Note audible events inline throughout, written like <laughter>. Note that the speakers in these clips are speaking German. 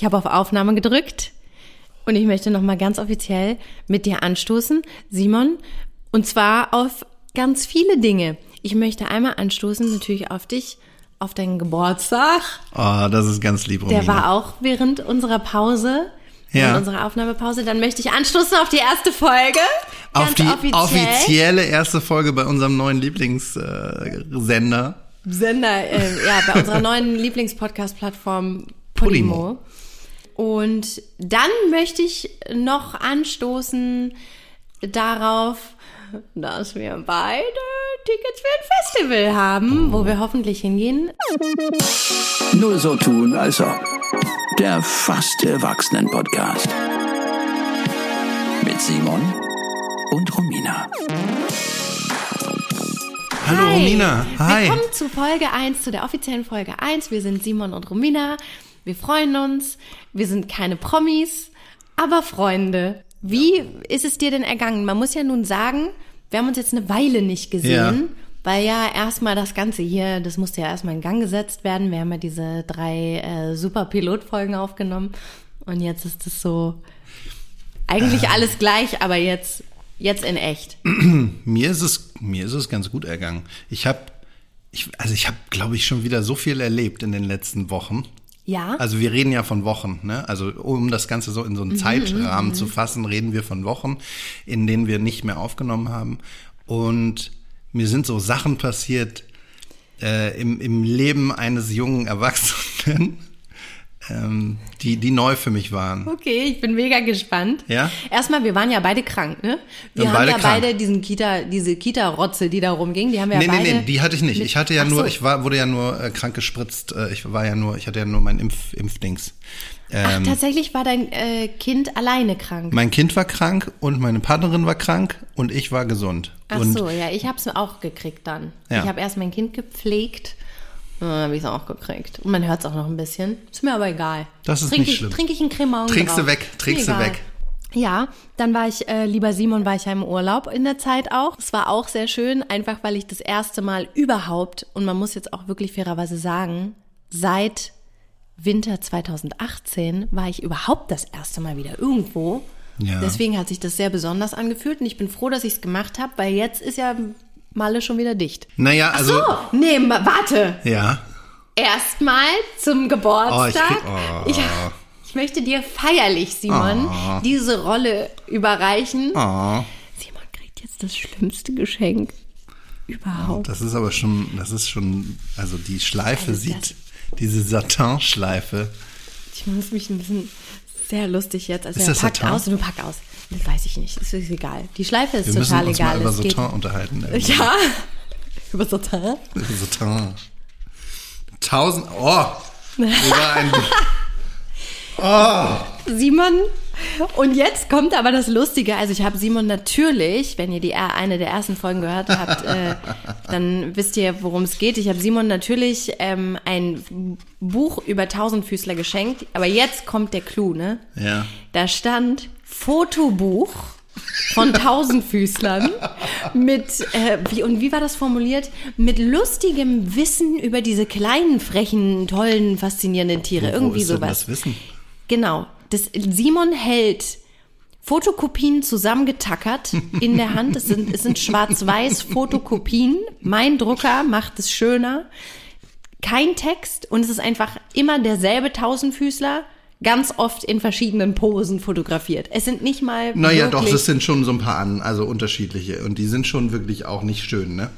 Ich habe auf Aufnahme gedrückt und ich möchte nochmal ganz offiziell mit dir anstoßen, Simon, und zwar auf ganz viele Dinge. Ich möchte einmal anstoßen, natürlich auf dich, auf deinen Geburtstag. Oh, das ist ganz lieb, Romina. Der war auch während unserer Pause, Ja. während unserer Aufnahmepause. Dann möchte ich anstoßen auf die erste Folge. Auf die offiziell. offizielle erste Folge bei unserem neuen Lieblingssender. Äh, Sender. Sender, äh, ja, bei unserer neuen <laughs> Lieblingspodcast-Plattform Podimo. Podimo. Und dann möchte ich noch anstoßen darauf, dass wir beide Tickets für ein Festival haben, wo wir hoffentlich hingehen. Nur so tun, als ob. Der fast Erwachsenen-Podcast. Mit Simon und Romina. Hallo Hi. Romina. Hi. Willkommen zu Folge 1, zu der offiziellen Folge 1. Wir sind Simon und Romina. Wir freuen uns. Wir sind keine Promis, aber Freunde. Wie ist es dir denn ergangen? Man muss ja nun sagen, wir haben uns jetzt eine Weile nicht gesehen. Ja. Weil ja erstmal das Ganze hier, das musste ja erstmal in Gang gesetzt werden. Wir haben ja diese drei äh, super Pilotfolgen aufgenommen. Und jetzt ist es so eigentlich Äh. alles gleich, aber jetzt, jetzt in echt. <clears throat> Mir ist es, mir ist es ganz gut ergangen. Ich habe, ich, also ich habe, glaube ich, schon wieder so viel erlebt in den letzten Wochen. Ja. Also wir reden ja von Wochen, ne? Also um das Ganze so in Mhm, so einen Zeitrahmen zu fassen, reden wir von Wochen, in denen wir nicht mehr aufgenommen haben. Und mir sind so Sachen passiert äh, im, im Leben eines jungen Erwachsenen, ähm, die, die neu für mich waren. Okay, ich bin mega gespannt. Ja? Erstmal, wir waren ja beide krank, ne? Wir haben beide ja krank. beide diesen Kita, diese Kita-Rotze, die da rumging, die haben wir Nee, ja nee, beide. nee, die hatte ich nicht. Ich hatte ja Ach nur, so. ich war, wurde ja nur äh, krank gespritzt. Äh, ich war ja nur, ich hatte ja nur mein Impf, Impfdings. Ach, Ähm, tatsächlich war dein äh, Kind alleine krank. mein Kind war krank und meine Partnerin war krank und ich war gesund. Ach und so, ja, ich hab's auch gekriegt dann. Ja. Ich habe erst mein Kind gepflegt, habe ich es auch gekriegt. Und man hört es auch noch ein bisschen. Ist mir aber egal. Das ist Trink nicht ich, schlimm. Trinke ich einen Cremant Trinkst du drauf. weg, trinkst du weg. Ja, dann war ich, äh, lieber Simon, war ich ja im Urlaub in der Zeit auch. Es war auch sehr schön, einfach weil ich das erste Mal überhaupt, und man muss jetzt auch wirklich fairerweise sagen, seit Winter 2018 war ich überhaupt das erste Mal wieder irgendwo. Ja. Deswegen hat sich das sehr besonders angefühlt und ich bin froh, dass ich es gemacht habe, weil jetzt ist ja Malle schon wieder dicht. Naja, also. So, nee, warte. Ja. Erstmal zum Geburtstag. Oh, ich krieg- oh. ich, ich möchte dir feierlich, Simon, diese Rolle überreichen. Oh, Simon kriegt jetzt das schlimmste Geschenk überhaupt. das ist aber schon, das ist schon, also die Schleife Also sieht, diese Satin-Schleife. Ich muss mich ein bisschen sehr lustig jetzt. Also Ist er das packt Satin? aus und du pack aus. Das weiß ich nicht. Das ist egal. Die Schleife ist Wir müssen total uns egal. mal über Satin unterhalten. <laughs> Ja. Über Satin. Satin. Tausend, oh, über ein, <laughs> Simon. Und jetzt kommt aber das Lustige. Also ich habe Simon natürlich, wenn ihr die eine der ersten Folgen gehört habt, äh, dann wisst ihr, worum es geht. Ich habe Simon natürlich ähm, ein Buch über Tausendfüßler geschenkt. Aber jetzt kommt der Clou, ne? ja. Da stand Fotobuch von <laughs> Tausendfüßlern mit, äh, wie, und wie war das formuliert? Mit lustigem Wissen über diese kleinen, frechen, tollen, faszinierenden Tiere. Wo Irgendwie ist denn sowas. das Wissen? Genau. Das, Simon hält Fotokopien zusammengetackert in der Hand. Es sind, es sind schwarz-weiß <laughs> Fotokopien. Mein Drucker macht es schöner. Kein Text und es ist einfach immer derselbe Tausendfüßler, ganz oft in verschiedenen Posen fotografiert. Es sind nicht mal Naja, doch, das sind schon so ein paar an, also unterschiedliche. Und die sind schon wirklich auch nicht schön, ne?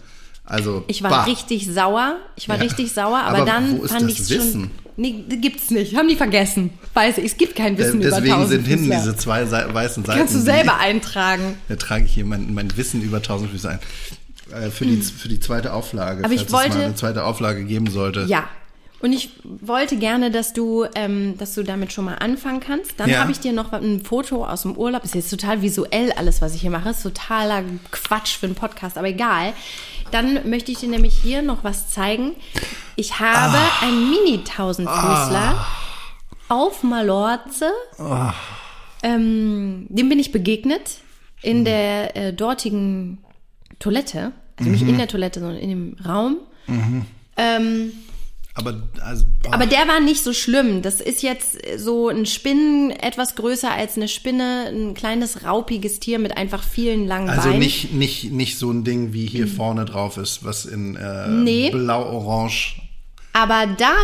Also, Ich war bah. richtig sauer. Ich war Ja. richtig sauer, aber, Aber dann fand das ich es schon. Wissen? Nee, gibt's nicht. Haben die vergessen. Weiß ich, es gibt kein Äh, Wissen über Deswegen sind hinten diese zwei weißen Seiten. Kannst du die- selber eintragen. <laughs> Da trage ich hier mein, mein Wissen über Tausendfüße ein. Äh, für, die, für die zweite Auflage, Hm. Aber ich falls es wollte- mal eine zweite Auflage geben sollte. Ja. Und ich wollte gerne, dass du, ähm, dass du damit schon mal anfangen kannst. Dann Ja. habe ich dir noch ein Foto aus dem Urlaub. Ist jetzt total visuell alles, was ich hier mache. Ist totaler Quatsch für einen Podcast, aber egal. Dann möchte ich dir nämlich hier noch was zeigen. Ich habe Ah. einen Mini-Tausendfüßler auf Malorze. Ah. Ähm, dem bin ich begegnet in Mhm. der äh, dortigen Toilette. Also nicht in der Toilette, sondern in dem Raum. Ähm, Aber, also, boah. Aber der war nicht so schlimm. Das ist jetzt so ein Spinnen, etwas größer als eine Spinne, ein kleines raupiges Tier mit einfach vielen langen also Beinen. nicht, nicht, nicht so ein Ding, wie hier vorne drauf ist, was in äh, Nee. blau-orange. Aber dann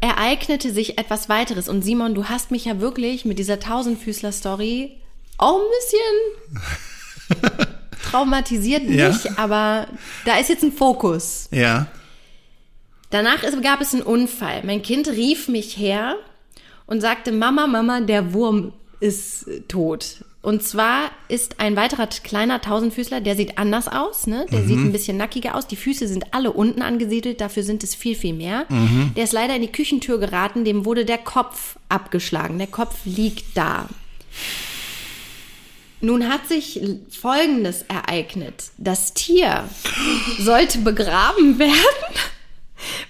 ereignete sich etwas weiteres. Und Simon, du hast mich ja wirklich mit dieser Tausendfüßler-Story auch ein bisschen <laughs> traumatisiert Ja. nicht, aber da ist jetzt ein Fokus. Ja. Danach gab es einen Unfall. Mein Kind rief mich her und sagte, Mama, Mama, der Wurm ist äh, tot. Und zwar ist ein weiterer kleiner Tausendfüßler, der sieht anders aus, ne? Der sieht ein bisschen nackiger aus. Die Füße sind alle unten angesiedelt, dafür sind es viel, viel mehr. Der ist leider in die Küchentür geraten, dem wurde der Kopf abgeschlagen. Der Kopf liegt da. Nun hat sich Folgendes ereignet. Das Tier sollte begraben <laughs> werden.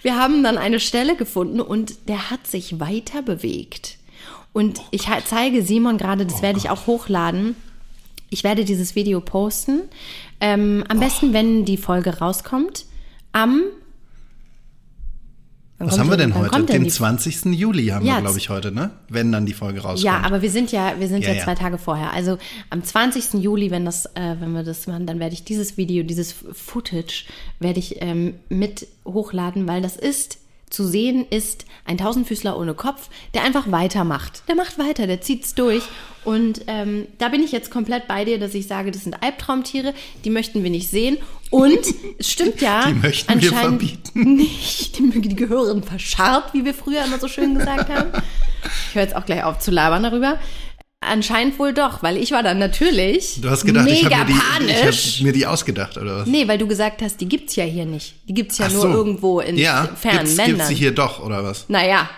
Wir haben dann eine Stelle gefunden und der hat sich weiter bewegt. Und ich ha- zeige Simon gerade, das werde ich auch hochladen. Ich werde dieses Video posten. Ähm, am besten, wenn die Folge rauskommt. Am. Wann Was haben wir denn heute? kommt denn Den die 20. Juli haben Ja, wir, glaube ich, heute, ne? Wenn dann die Folge rauskommt. Ja, aber wir sind ja, wir sind ja, Ja, ja. zwei Tage vorher. Also am 20. Juli, wenn das, äh, wenn wir das machen, dann werde ich dieses Video, dieses Footage, werde ich ähm, mit hochladen, weil das ist zu sehen ist ein Tausendfüßler ohne Kopf, der einfach weitermacht. Der macht weiter, der zieht's durch. Und ähm, da bin ich jetzt komplett bei dir, dass ich sage, das sind Albtraumtiere, die möchten wir nicht sehen. Und es stimmt ja, Die möchten wir anscheinend verbieten. nicht. Die, die gehören verscharrt, wie wir früher immer so schön gesagt haben. Ich höre jetzt auch gleich auf zu labern darüber. Anscheinend wohl doch, weil ich war dann natürlich Du hast gedacht, ich mega habe mir, die- ich panisch. hab mir die ausgedacht, oder was? nee, weil du gesagt hast, die gibt's ja hier nicht. Die gibt's ja Ach nur so. irgendwo in ja, fernen gibt's, Ländern. Gibt's sie hier doch, oder was? Naja,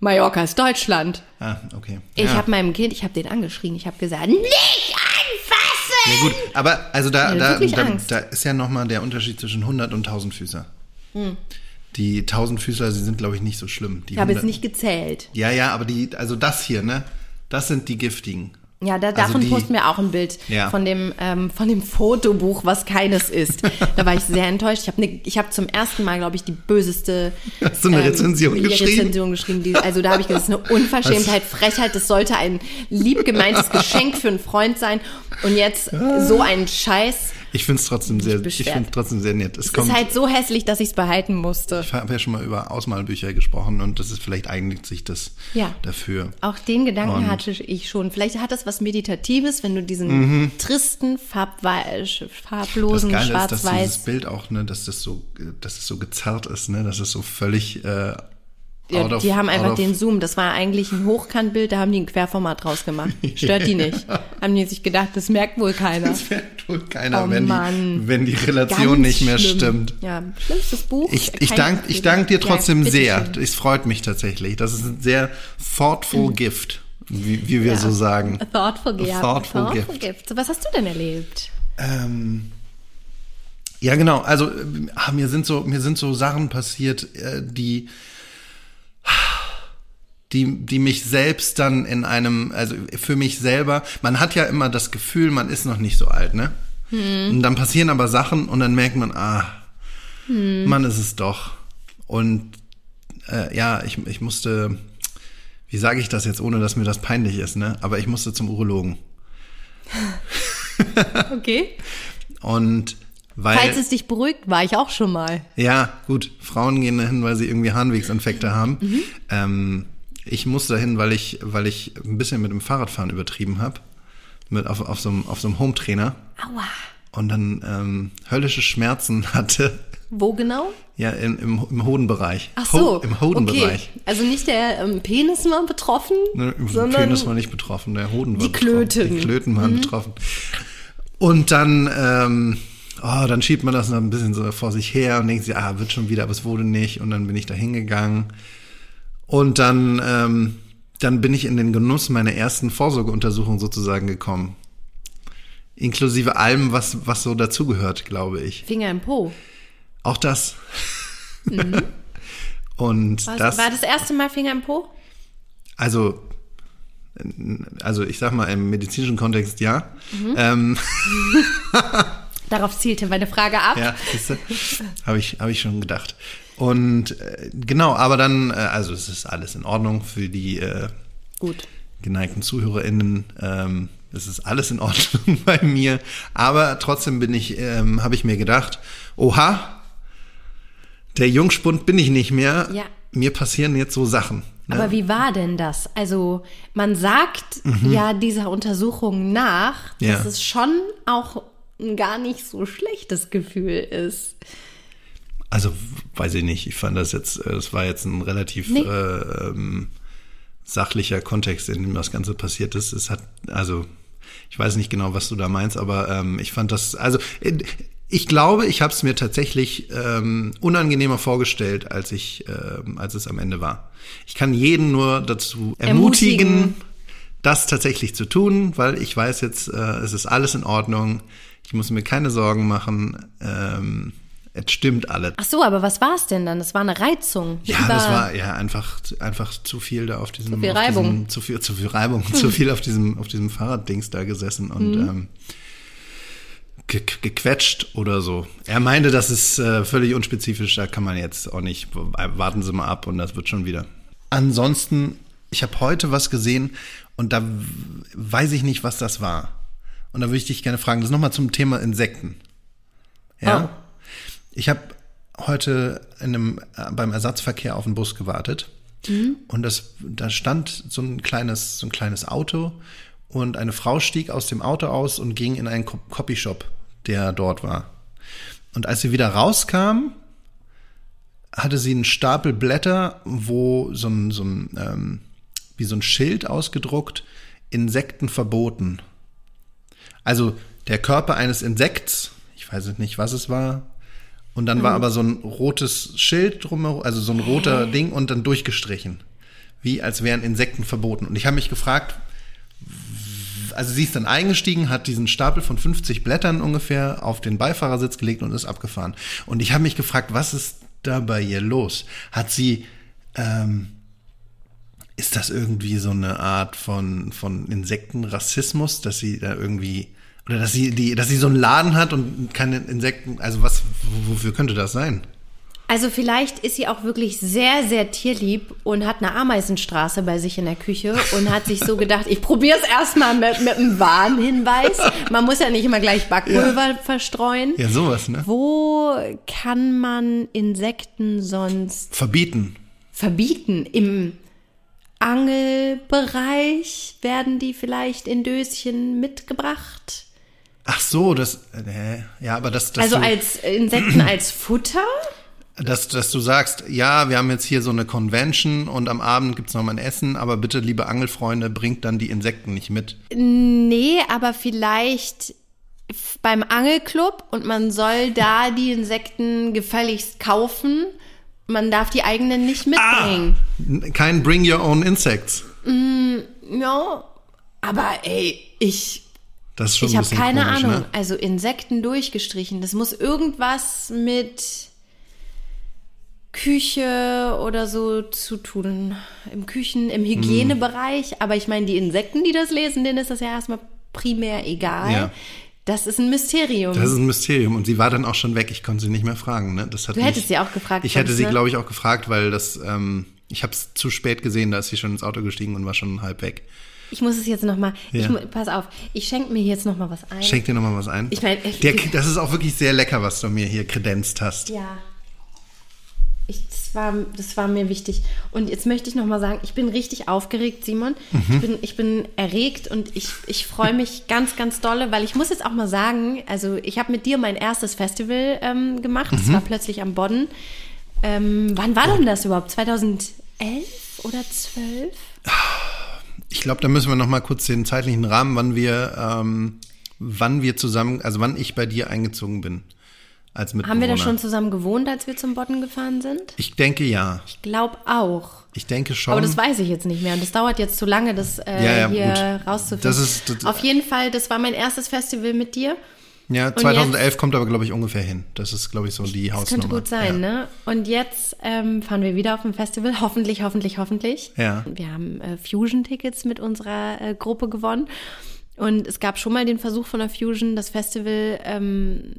Mallorca ist Deutschland. Ah, okay. Ich ja. habe meinem Kind, ich habe den angeschrien, ich habe gesagt, nicht! Ja gut, aber also da, da, da, da ist ja nochmal der Unterschied zwischen 100 und 1000 Füßer. Hm. Die 1000 Füßer, sie sind glaube ich nicht so schlimm. Die Ich habe jetzt 100 nicht gezählt. Ja, ja, aber die, also das hier, ne? Das sind die giftigen. Ja, da, Also davon die- posten wir auch ein Bild Ja. von dem ähm, von dem Fotobuch, was keines ist. Da war ich sehr <laughs> enttäuscht. Ich habe ne, ich habe zum ersten Mal, glaube ich, die böseste <laughs> Hast du eine Rezension ja, geschrieben? Rezension geschrieben. Die, also da habe ich gesagt, das ist eine <laughs> Unverschämtheit, Frechheit. Das sollte ein lieb gemeintes Geschenk für einen Freund sein. Und jetzt so ein Scheiß. Ich finde es trotzdem sehr, ich finde trotzdem sehr nett. Es Es kommt, ist halt so hässlich, dass ich es behalten musste. ich habe ja schon mal über Ausmalbücher gesprochen und das ist vielleicht eignet sich das Ja. dafür. Auch den Gedanken Und- hatte ich schon. Vielleicht hat das was Meditatives, wenn du diesen tristen, farbwei- Mhm. Das farblosen, Geile ist, dass dieses schwarz-weiß Bild auch, ne, dass das so, dass es so gezerrt ist, ne, dass es so völlig äh, Ja, of- die haben einfach den Zoom. Das war eigentlich ein Hochkantbild, da haben die ein Querformat draus gemacht. <laughs> Stört die nicht. Haben die sich gedacht, das merkt wohl keiner. Das merkt wohl keiner, Oh wenn, Mann. die, wenn die Relation Ganz nicht mehr schlimm. stimmt. Ja, schlimmstes Buch. Ich, ich danke ich dank dir Ja, trotzdem sehr. bitteschön. Es freut mich tatsächlich. Das ist ein sehr thoughtful gift, wie, wie wir Ja. so sagen. A thoughtful, A ja, thoughtful thoughtful gift. gift. So, was hast du denn erlebt? Ähm, ja, genau. Also ah, mir sind so mir sind so Sachen passiert, äh, die die, die mich selbst dann in einem, also für mich selber, man hat ja immer das Gefühl, man ist noch nicht so alt, ne? Und dann passieren aber Sachen und dann merkt man, ah, man ist es doch. Und äh, ja, ich, ich musste, wie sage ich das jetzt, ohne dass mir das peinlich ist, ne? Aber ich musste zum Urologen. <laughs> Okay. Und weil. Falls es dich beruhigt, war ich auch schon mal. Ja, gut. Frauen gehen dahin, weil sie irgendwie Harnwegsinfekte haben. Mhm. Ähm, ich musste dahin, weil ich, weil ich ein bisschen mit dem Fahrradfahren übertrieben habe. Mit auf, auf so einem, auf so einem Home-Trainer. Aua. Und dann ähm, höllische Schmerzen <laughs> hatte. Wo genau? Ja, im, im, im Hodenbereich. Ach so. Ho Im Hodenbereich. Okay. Also nicht der ähm, Penis war betroffen, Ne, Im sondern Penis war nicht betroffen, der Hoden war die Klöten. betroffen. Die Klöten Mhm. waren betroffen. Und dann, ähm, oh, dann schiebt man das noch ein bisschen so vor sich her und denkt sich, ah, wird schon wieder, aber es wurde nicht. Und dann bin ich da hingegangen. Und dann, ähm, dann bin ich in den Genuss meiner ersten Vorsorgeuntersuchung sozusagen gekommen. Inklusive allem, was, was so dazugehört, glaube ich. Finger im Po. Auch das. <laughs> Und War das. war das erste Mal Finger im Po? Also, also ich sag mal im medizinischen Kontext ja. Ähm, <laughs> Darauf zielte meine Frage ab. ja, habe ich, hab ich schon gedacht. Und äh, genau, aber dann, äh, also es ist alles in Ordnung für die äh, Gut. geneigten ZuhörerInnen. Ähm, es ist alles in Ordnung <laughs> bei mir. Aber trotzdem bin ich, ähm, habe ich mir gedacht, oha, der Jungspund bin ich nicht mehr. Ja. Mir passieren jetzt so Sachen. ne? Aber wie war denn das? Also man sagt ja dieser Untersuchung nach, dass Mhm. Ja. es schon auch ein gar nicht so schlechtes Gefühl ist. Also weiß ich nicht. Ich fand das jetzt, äh, es war jetzt ein relativ Nee. äh, ähm, sachlicher Kontext, in dem das Ganze passiert ist. Es hat, also ich weiß nicht genau, was du da meinst, aber ähm, ich fand das, also äh, ich glaube, ich habe es mir tatsächlich ähm, unangenehmer vorgestellt, als ich, ähm, als es am Ende war. Ich kann jeden nur dazu ermutigen, Ermutigen. das tatsächlich zu tun, weil ich weiß jetzt, äh, es ist alles in Ordnung. Ich muss mir keine Sorgen machen. Ähm, es stimmt alles. Ach so, aber was war es denn dann? Das war eine Reizung. Ja, Über- das war ja einfach, einfach zu viel da auf diesem, Zu viel Reibung. Diesem, zu viel, zu viel Reibung, <laughs> zu viel auf diesem, auf diesem Fahrraddings da gesessen und Mhm. ähm, ge gequetscht oder so. Er meinte, das ist äh, völlig unspezifisch, da kann man jetzt auch nicht, warten Sie mal ab und das wird schon wieder. Ansonsten, ich habe heute was gesehen und da weiß ich nicht, was das war. Und da würde ich dich gerne fragen, das ist nochmal zum Thema Insekten. Ja? Oh. Ich habe heute in einem, äh, beim Ersatzverkehr auf den Bus gewartet und das, da stand so ein kleines, so ein kleines Auto und eine Frau stieg aus dem Auto aus und ging in einen Co- Copyshop, der dort war. Und als sie wieder rauskam, hatte sie einen Stapel Blätter, wo so ein, so ein ähm, wie so ein Schild ausgedruckt, Insekten verboten. Also der Körper eines Insekts, ich weiß nicht, was es war, und dann war aber so ein rotes Schild drumherum, also so ein roter Ding und dann durchgestrichen. Wie als wären Insekten verboten. Und ich habe mich gefragt, also sie ist dann eingestiegen, hat diesen Stapel von 50 Blättern ungefähr auf den Beifahrersitz gelegt und ist abgefahren. Und ich habe mich gefragt, was ist da bei ihr los? Hat sie, ähm, ist das irgendwie so eine Art von, von Insektenrassismus, dass sie da irgendwie, oder dass sie, die, dass sie so einen Laden hat und keine Insekten, also was, wofür könnte das sein? Also vielleicht ist sie auch wirklich sehr, sehr tierlieb und hat eine Ameisenstraße bei sich in der Küche und hat sich so <laughs> gedacht, ich probiere es erstmal mit, mit einem Warnhinweis. Man muss ja nicht immer gleich Backpulver verstreuen. Ja, sowas, ne? Wo kann man Insekten sonst Verbieten. verbieten? Im Angelbereich werden die vielleicht in Döschen mitgebracht? Ach so, das, äh, ja, aber das, das Also du, als Insekten <clears throat> als Futter? dass, dass du sagst, ja, wir haben jetzt hier so eine Convention und am Abend gibt's noch mal ein Essen, aber bitte, liebe Angelfreunde, bringt dann die Insekten nicht mit. Nee, aber vielleicht beim Angelclub und man soll da die Insekten gefälligst kaufen. Man darf die eigenen nicht mitbringen. N- Kein Bring Your Own Insects. Ja, aber ey, ich Das ist schon ich habe keine komisch, Ahnung. ne? Also Insekten durchgestrichen. Das muss irgendwas mit Küche oder so zu tun. Im Küchen, im Hygienebereich. Aber ich meine, die Insekten, die das lesen, denen ist das ja erstmal primär egal. Ja. Das ist ein Mysterium. Das ist ein Mysterium und sie war dann auch schon weg. Ich konnte sie nicht mehr fragen. Ne? Das hat Du mich, hättest sie auch gefragt, Ich hätte sie, ne? glaube ich, auch gefragt, weil das. Ähm, ich habe es zu spät gesehen. Da ist sie schon ins Auto gestiegen und war schon halb weg. Ich muss es jetzt noch mal. Ich Ja. pass auf. Ich schenke mir jetzt noch mal was ein. Schenk dir noch mal was ein. Ich mein, ich- Der, das ist auch wirklich sehr lecker, was du mir hier kredenzt hast. Ja. Ich, das, war, das war mir wichtig. Und jetzt möchte ich noch mal sagen, ich bin richtig aufgeregt, Simon. Mhm. Ich, bin, ich bin erregt und ich, ich freue mich <laughs> ganz, ganz dolle, weil ich muss jetzt auch mal sagen, also ich habe mit dir mein erstes Festival ähm, gemacht. Mhm. Das war plötzlich am Bodden. Ähm, wann war denn das überhaupt? 2011 oder 12? Ich glaube, da müssen wir noch mal kurz den zeitlichen Rahmen, wann wir, ähm, wann wir zusammen, also wann ich bei dir eingezogen bin als Mitbewohner. Haben wir da schon zusammen gewohnt, als wir zum Bodden gefahren sind? Ich denke ja. Ich glaube auch. Ich denke schon. Aber das weiß ich jetzt nicht mehr. Und das dauert jetzt zu lange, das äh, Ja, ja, hier gut. rauszufinden. Das ist- das- Auf jeden Fall, das war mein erstes Festival mit dir. Ja, 2011 kommt aber, glaube ich, ungefähr hin. Das ist, glaube ich, so die Das Hausnummer. könnte gut sein, ne? Und jetzt ähm, fahren wir wieder auf ein Festival. <laughs> Hoffentlich, hoffentlich, hoffentlich. Ja. Wir haben äh, Fusion-Tickets mit unserer äh, Gruppe gewonnen. Und es gab schon mal den Versuch von der Fusion, das Festival ähm,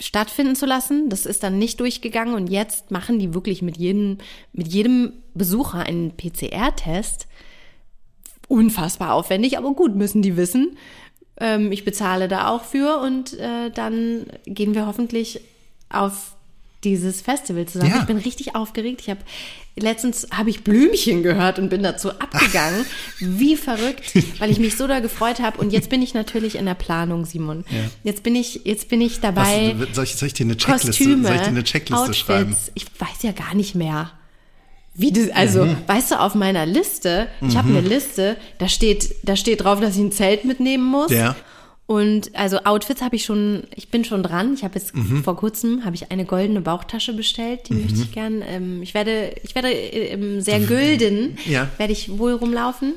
stattfinden zu lassen. Das ist dann nicht durchgegangen und jetzt machen die wirklich mit jedem, mit jedem Besucher einen PCR-Test. Unfassbar aufwendig, aber gut, müssen die wissen. Ähm, ich bezahle da auch für und äh, dann gehen wir hoffentlich auf dieses Festival zusammen. Ja. Ich bin richtig aufgeregt. Ich habe letztens habe ich Blümchen gehört und bin dazu abgegangen, <laughs> wie verrückt, weil ich mich so da gefreut habe. Und jetzt bin ich natürlich in der Planung, Simon. Jetzt bin ich jetzt bin ich dabei. Was, soll, ich, soll ich dir eine Checkliste, Kostüme, soll ich dir eine Checkliste Outfits. schreiben? Ich weiß ja gar nicht mehr. Wie das, also, Mhm. weißt du, auf meiner Liste, ich habe eine Liste, da steht, da steht drauf, dass ich ein Zelt mitnehmen muss. Ja. Und also Outfits habe ich schon, ich bin schon dran. Ich habe jetzt Mhm. vor kurzem habe ich eine goldene Bauchtasche bestellt. Die möchte ich gern. Ähm, ich werde, ich werde äh, im sehr gülden Ja. werde ich wohl rumlaufen.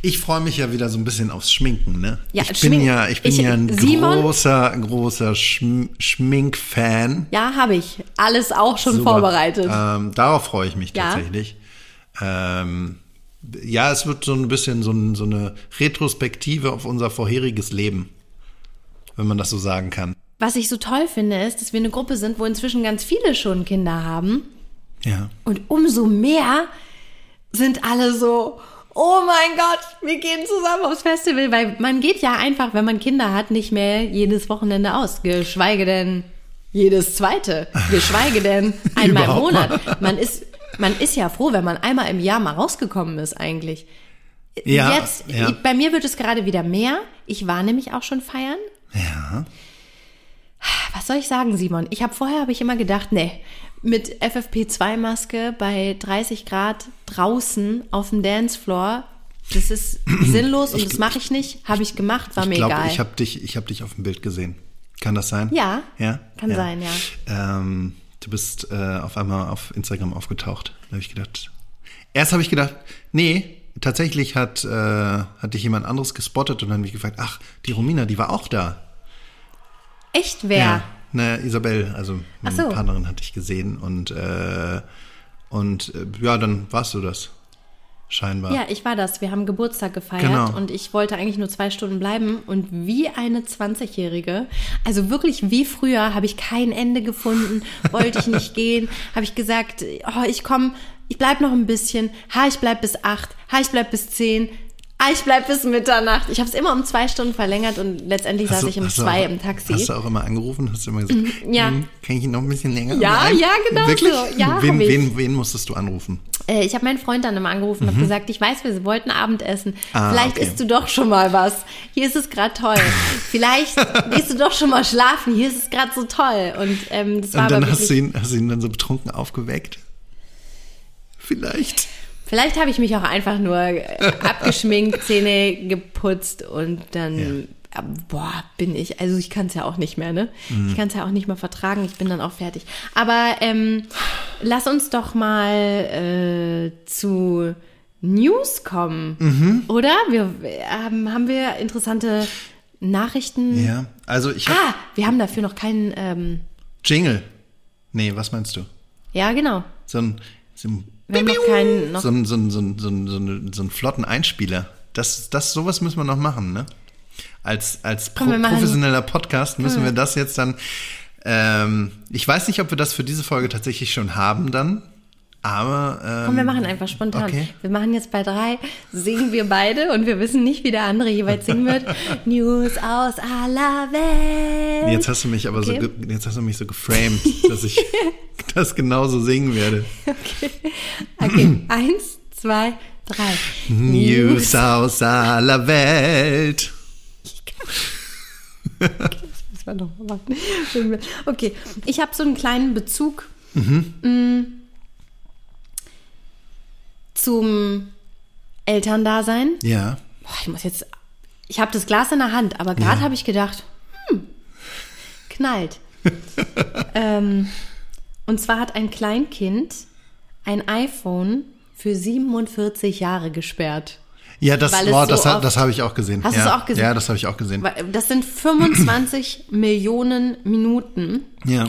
Ich freue mich ja wieder so ein bisschen aufs Schminken, ne? Ja, ich bin Schminken. ja, ich bin Ich- ja ein Simon? großer, großer Schm Schminkfan. Ja, habe ich alles auch schon Super. vorbereitet. Ähm, darauf freue ich mich Ja. tatsächlich. Ähm, ja, es wird so ein bisschen so, ein, so eine Retrospektive auf unser vorheriges Leben, wenn man das so sagen kann. Was ich so toll finde, ist, dass wir eine Gruppe sind, wo inzwischen ganz viele schon Kinder haben. Ja. Und umso mehr sind alle so, oh mein Gott, wir gehen zusammen aufs Festival, weil man geht ja einfach, wenn man Kinder hat, nicht mehr jedes Wochenende aus, geschweige denn jedes zweite, geschweige denn <laughs> einmal im Monat. Man ist, man ist ja froh, wenn man einmal im Jahr mal rausgekommen ist eigentlich. Ja, Jetzt, ja. bei mir wird es gerade wieder mehr. Ich war nämlich auch schon feiern. Ja. Was soll ich sagen, Simon? Ich habe vorher habe ich immer gedacht, nee, mit FFP2-Maske bei 30 Grad draußen auf dem Dancefloor, das ist <clears throat> sinnlos und das mache ich nicht. Habe ich gemacht, war Ich mir glaube, egal. ich habe dich, ich habe dich auf dem Bild gesehen. Kann das sein? Ja, Ja. kann sein, ja. Ähm, du bist äh, auf einmal auf Instagram aufgetaucht. Da habe ich gedacht. Erst habe ich gedacht, nee, tatsächlich hat, äh, hat dich jemand anderes gespottet und dann mich gefragt, ach, die Romina, die war auch da. Echt wer? Na, Isabel, also meine so. Partnerin hatte ich gesehen und äh, und äh, ja, dann warst du das. Scheinbar. Ja, ich war das. Wir haben Geburtstag gefeiert Genau. und ich wollte eigentlich nur zwei Stunden bleiben und wie eine 20-Jährige, also wirklich wie früher, habe ich kein Ende gefunden, <laughs> wollte ich nicht gehen, habe ich gesagt, oh, ich komme, ich bleib noch ein bisschen, ha, ich bleib bis acht, ha, ich bleib bis zehn, ah, ich bleib bis Mitternacht. Ich habe es immer um zwei Stunden verlängert und letztendlich saß du- ich um hast zwei auch, im Taxi. Hast du auch immer angerufen? Hast du immer gesagt, ja. "Hm, kann ich noch ein bisschen länger Ja, bleiben?" ja, genau Wirklich? so. Ja, wen, wen, wen musstest du anrufen? Äh, ich habe meinen Freund dann immer angerufen und hab gesagt, ich weiß, wir wollten Abendessen. Mhm. Ah, Vielleicht okay. isst du doch schon mal was. Hier ist es gerade toll. <laughs> Vielleicht gehst du doch schon mal schlafen. Hier ist es gerade so toll. Und ähm, das war Und dann aber hast du, ihn, hast du ihn dann so betrunken aufgeweckt? Vielleicht. Vielleicht habe ich mich auch einfach nur äh, <laughs> abgeschminkt, Zähne geputzt und dann, äh, boah, bin ich, also ich kann es ja auch nicht mehr, ne? Mhm. Ich kann es ja auch nicht mehr vertragen, ich bin dann auch fertig. Aber ähm, lass uns doch mal äh, zu News kommen, Mhm. oder? Wir ähm, haben wir interessante Nachrichten. Ja, also ich habe Ah, wir haben dafür noch keinen, ähm, Jingle. Nee, was meinst du? ja genau. So ein, so ein, Wir haben noch keinen, noch so ein, so ein, so ein, so ein, so ein, so ein flotten Einspieler. Das, das, sowas müssen wir noch machen, ne? Als, als pro, professioneller Podcast müssen wir das jetzt dann. Ähm, ich weiß nicht, ob wir das für diese Folge tatsächlich schon haben dann. Aber ähm, Komm, wir machen einfach spontan. okay. Wir machen jetzt bei drei, singen wir beide und wir wissen nicht, wie der andere jeweils singen wird. <laughs> News aus aller Welt. Jetzt hast du mich aber so, Okay. ge- jetzt hast du mich so geframed, dass ich <laughs> das genauso singen werde. Okay, <clears throat> eins, zwei, drei. News aus aller Welt. <laughs> Das war noch mal machen. Okay, ich habe so einen kleinen Bezug mm, zum Elterndasein. Ja. Boah, ich muss jetzt. Ich habe das Glas in der Hand, aber gerade Ja. habe ich gedacht, hm, knallt. <laughs> ähm, und zwar hat ein Kleinkind ein iPhone für 47 Jahre gesperrt. Ja, das, oh, so das, oft- das habe ich auch gesehen. Hast du ja. es auch gesehen? Ja, das habe ich auch gesehen. Das sind 25 <clears throat> Millionen Minuten, Ja.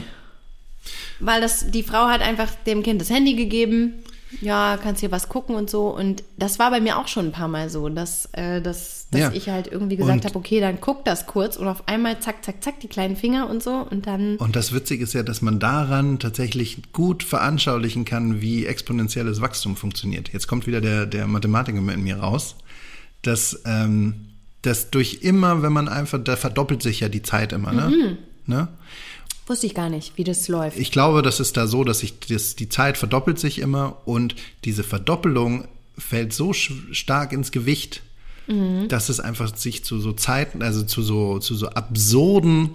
weil das, die Frau hat einfach dem Kind das Handy gegeben ja, kannst hier was gucken und so. Und das war bei mir auch schon ein paar Mal so, dass, äh, dass, dass Ja. ich halt irgendwie gesagt habe, okay, dann guck das kurz und auf einmal zack, zack, zack, die kleinen Finger und so und dann. Und das Witzige ist ja, dass man daran tatsächlich gut veranschaulichen kann, wie exponentielles Wachstum funktioniert. Jetzt kommt wieder der, der Mathematiker in mir raus, dass, ähm, dass durch immer, wenn man einfach, da verdoppelt sich ja die Zeit immer, ne? Mhm. ne? Wusste ich gar nicht, wie das läuft. Ich glaube, das ist da so, dass sich das, die Zeit verdoppelt sich immer und diese Verdoppelung fällt so stark ins Gewicht, dass es einfach sich zu so Zeiten, also zu so, zu so absurden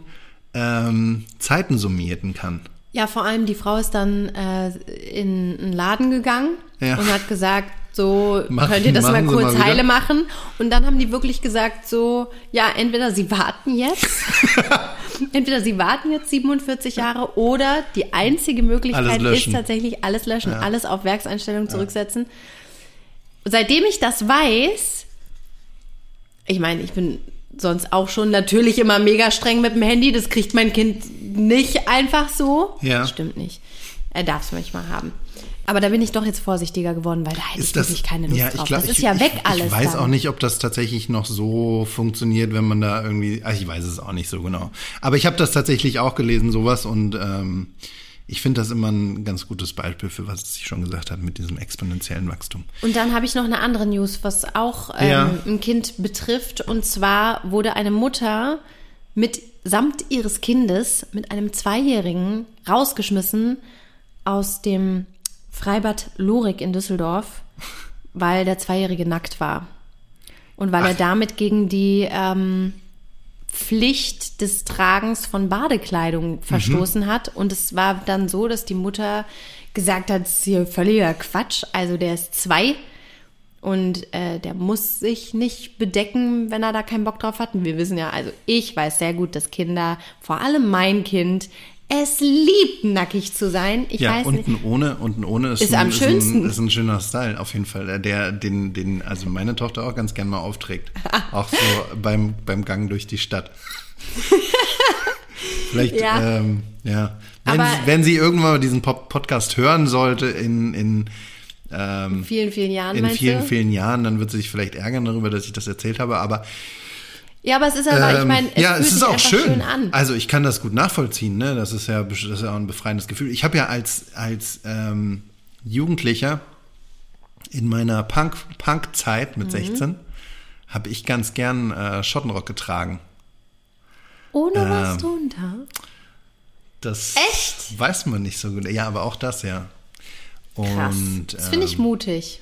ähm, Zeiten summieren kann. Ja, vor allem die Frau ist dann äh, in einen Laden gegangen Ja. und hat gesagt, so Machen- könnt ihr das mal kurz mal heile machen. Und dann haben die wirklich gesagt, so, ja, entweder sie warten jetzt, <laughs> entweder sie warten jetzt 47 Jahre oder die einzige Möglichkeit ist tatsächlich alles löschen, alles auf Werkseinstellung zurücksetzen. Seitdem ich das weiß, ich meine, ich bin sonst auch schon natürlich immer mega streng mit dem Handy. Das kriegt mein Kind nicht einfach so. Ja. Das stimmt nicht. Er darf es manchmal haben. Aber da bin ich doch jetzt vorsichtiger geworden, weil da hätte ich wirklich keine Lust ja, drauf. ich glaub, das ist ich, ja weg ich, alles. Ich weiß dann. auch nicht, ob das tatsächlich noch so funktioniert, wenn man da irgendwie. Ach, ich weiß es auch nicht so genau. Aber ich habe das tatsächlich auch gelesen, sowas, und ähm, ich finde das immer ein ganz gutes Beispiel für was ich schon gesagt habe mit diesem exponentiellen Wachstum. Und dann habe ich noch eine andere News, was auch ähm, Ja. ein Kind betrifft. Und zwar wurde eine Mutter mit samt ihres Kindes mit einem Zweijährigen rausgeschmissen aus dem Freibad Lorik in Düsseldorf, weil der Zweijährige nackt war. Und weil er damit gegen die ähm, Pflicht des Tragens von Badekleidung verstoßen hat. Und es war dann so, dass die Mutter gesagt hat, das ist hier völliger Quatsch. Also der ist zwei und äh, der muss sich nicht bedecken, wenn er da keinen Bock drauf hat. Und wir wissen ja, also ich weiß sehr gut, dass Kinder, vor allem mein Kind, es liebt, nackig zu sein. Ich ja, weiß nicht. unten ohne, unten ohne ist, Ist ein, am ist, schönsten. ein, ist ein schöner Style, auf jeden Fall. Der, den, den, also meine Tochter auch ganz gern mal aufträgt. <laughs> auch so beim, beim Gang durch die Stadt. <laughs> Vielleicht, Ja. Ähm, ja. Wenn, Aber- sie, wenn sie irgendwann mal diesen Pop Podcast hören sollte in, in, ähm, vielen, vielen Jahren, in vielen, du? vielen Jahren, dann wird sie sich vielleicht ärgern darüber, dass ich das erzählt habe. Aber Ja, aber es ist aber, ich ähm, meine, es ja, fühlt es ist sich auch schön. schön an. Also ich kann das gut nachvollziehen. Ne? Das ist ja, das ist ja auch ein befreiendes Gefühl. Ich habe ja als als ähm, Jugendlicher in meiner Punk Punk-Zeit Mhm. mit 16 habe ich ganz gern äh, Schottenrock getragen. Ohne was ähm, drunter. Das Echt? weiß man nicht so gut. Ja, aber auch das ja. Krass. Und das finde ich ähm, mutig.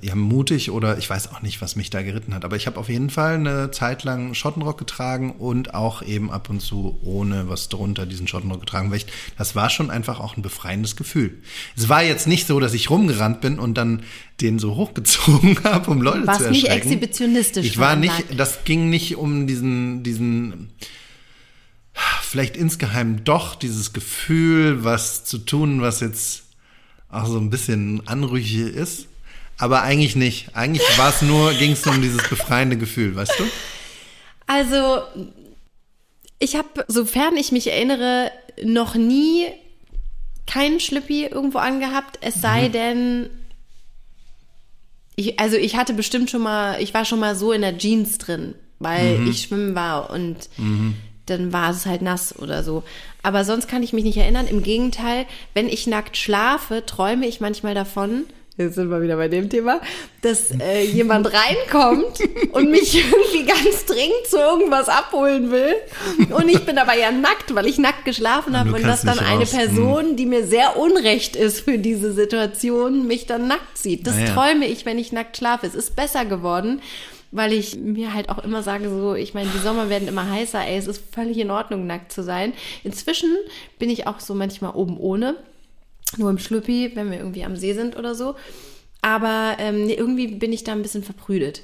Ja, mutig oder ich weiß auch nicht, was mich da geritten hat. Aber ich habe auf jeden Fall eine Zeit lang Schottenrock getragen und auch eben ab und zu ohne was drunter diesen Schottenrock getragen. Weil ich, das war schon einfach auch ein befreiendes Gefühl. Es war jetzt nicht so, dass ich rumgerannt bin und dann den so hochgezogen <laughs> habe, um Leute Warst zu nicht erschrecken. exhibitionistisch Ich war nicht, das ging nicht um diesen, diesen vielleicht insgeheim doch dieses Gefühl, was zu tun, was jetzt auch so ein bisschen anrüchig ist. Aber eigentlich nicht. Eigentlich war es nur, <laughs> ging es nur um dieses befreiende Gefühl, weißt du? Also, ich habe, sofern ich mich erinnere, noch nie keinen Schlippi irgendwo angehabt, es Mhm. sei denn, ich, also ich hatte bestimmt schon mal, ich war schon mal so in der Jeans drin, weil Mhm. ich schwimmen war und dann war es halt nass oder so. Aber sonst kann ich mich nicht erinnern. Im Gegenteil, wenn ich nackt schlafe, träume ich manchmal davon, jetzt sind wir wieder bei dem Thema, dass äh, jemand reinkommt und mich irgendwie ganz dringend zu irgendwas abholen will. Und ich bin aber ja nackt, weil ich nackt geschlafen habe du und dass dann eine raus. Hm. Person, die mir sehr unrecht ist für diese Situation, mich dann nackt sieht. Das Ah ja. träume ich, wenn ich nackt schlafe. Es ist besser geworden. Weil ich mir halt auch immer sage, so, ich meine, die Sommer werden immer heißer, ey, es ist völlig in Ordnung, nackt zu sein. Inzwischen bin ich auch so manchmal oben ohne, nur im Schlüppi, wenn wir irgendwie am See sind oder so. Aber ähm, irgendwie bin ich da ein bisschen verprüdet.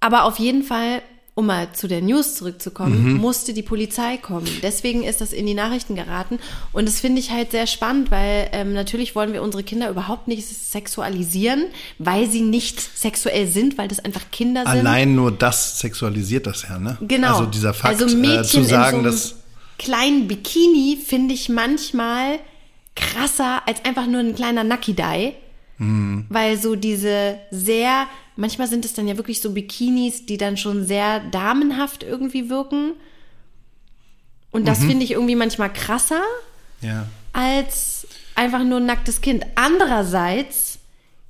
Aber auf jeden Fall, um mal zu der News zurückzukommen, musste die Polizei kommen. Deswegen ist das in die Nachrichten geraten. Und das finde ich halt sehr spannend, weil ähm, natürlich wollen wir unsere Kinder überhaupt nicht sexualisieren, weil sie nicht sexuell sind, weil das einfach Kinder sind. Allein nur das sexualisiert das ja, ne? Genau. Also dieser Fakt, also Mädchen äh, zu sagen, so dass kleinen Bikini finde ich manchmal krasser als einfach nur ein kleiner Nakidai. Weil so diese sehr, manchmal sind es dann ja wirklich so Bikinis, die dann schon sehr damenhaft irgendwie wirken. Und das finde ich irgendwie manchmal krasser Ja. als einfach nur ein nacktes Kind. Andererseits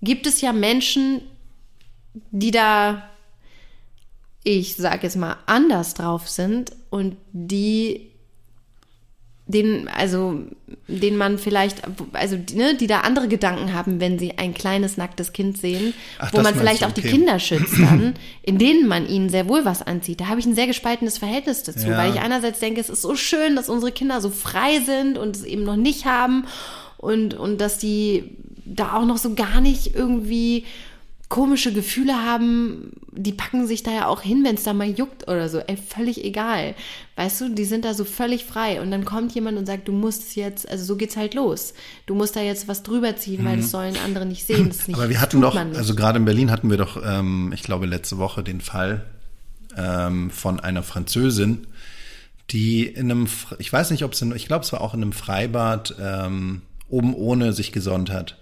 gibt es ja Menschen, die da, ich sag jetzt mal, anders drauf sind und die den, also, den man vielleicht, also, ne, die da andere Gedanken haben, wenn sie ein kleines nacktes Kind sehen, Ach, wo man vielleicht du, auch die. Kinder schützt dann, <clears throat> in denen man ihnen sehr wohl was anzieht. Da habe ich ein sehr gespaltenes Verhältnis dazu, Ja. weil ich einerseits denke, es ist so schön, dass unsere Kinder so frei sind und es eben noch nicht haben und, und dass die da auch noch so gar nicht irgendwie komische Gefühle haben, die packen sich da ja auch hin, wenn es da mal juckt oder so. Ey, völlig egal. Weißt du, die sind da so völlig frei. Und dann kommt jemand und sagt, du musst es jetzt, also so geht's halt los. Du musst da jetzt was drüber ziehen, weil das sollen andere nicht sehen. <laughs> Nicht, Mhm. Aber wir hatten doch, also gerade in Berlin hatten wir doch, ähm, ich glaube, letzte Woche den Fall ähm, von einer Französin, die in einem, ich weiß nicht, ob es ich glaube, es war auch in einem Freibad ähm, oben ohne sich gesonnt hat.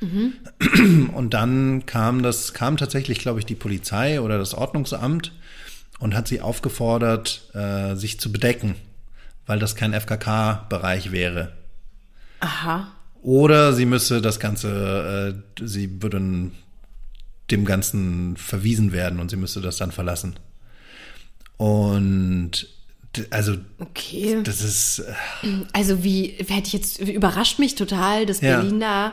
Und dann kam das, kam tatsächlich, glaube ich, die Polizei oder das Ordnungsamt und hat sie aufgefordert, äh, sich zu bedecken, weil das kein FKK-Bereich wäre. Aha. Oder sie müsse das Ganze, äh, sie würden dem Ganzen verwiesen werden und sie müsste das dann verlassen. Und also Okay. das ist äh, Also wie, hätte ich jetzt, überrascht mich total, dass Ja. Berlin da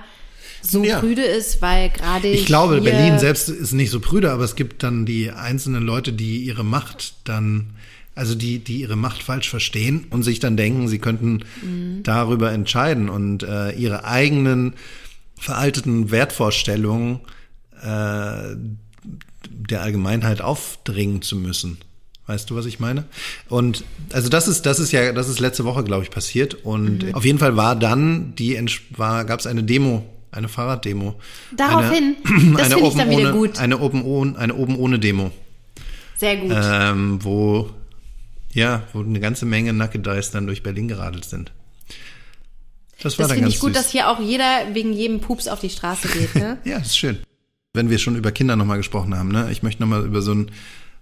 so Ja. prüde ist, weil gerade ich glaube, Berlin selbst ist nicht so prüde, aber es gibt dann die einzelnen Leute, die ihre Macht dann, also die, die ihre Macht falsch verstehen und sich dann denken, sie könnten darüber entscheiden und äh, ihre eigenen veralteten Wertvorstellungen äh, der Allgemeinheit aufdringen zu müssen. Weißt du, was ich meine? Und also das ist, das ist ja, das ist letzte Woche, glaube ich, passiert. Und auf jeden Fall war dann die war, gab es eine Demo, eine Fahrraddemo. Daraufhin, eine, das <clears throat> finde ich dann wieder ohne, gut. Eine oben ohne, eine oben ohne Demo, Sehr gut. ähm, wo ja, wo eine ganze Menge Nackedeis dann durch Berlin geradelt sind. Das war das dann finde ganz ich gut, süß. dass hier auch jeder wegen jedem Pups auf die Straße geht. Ne? <laughs> Ja, ist schön. Wenn wir schon über Kinder nochmal gesprochen haben, ne? Ich möchte nochmal über so einen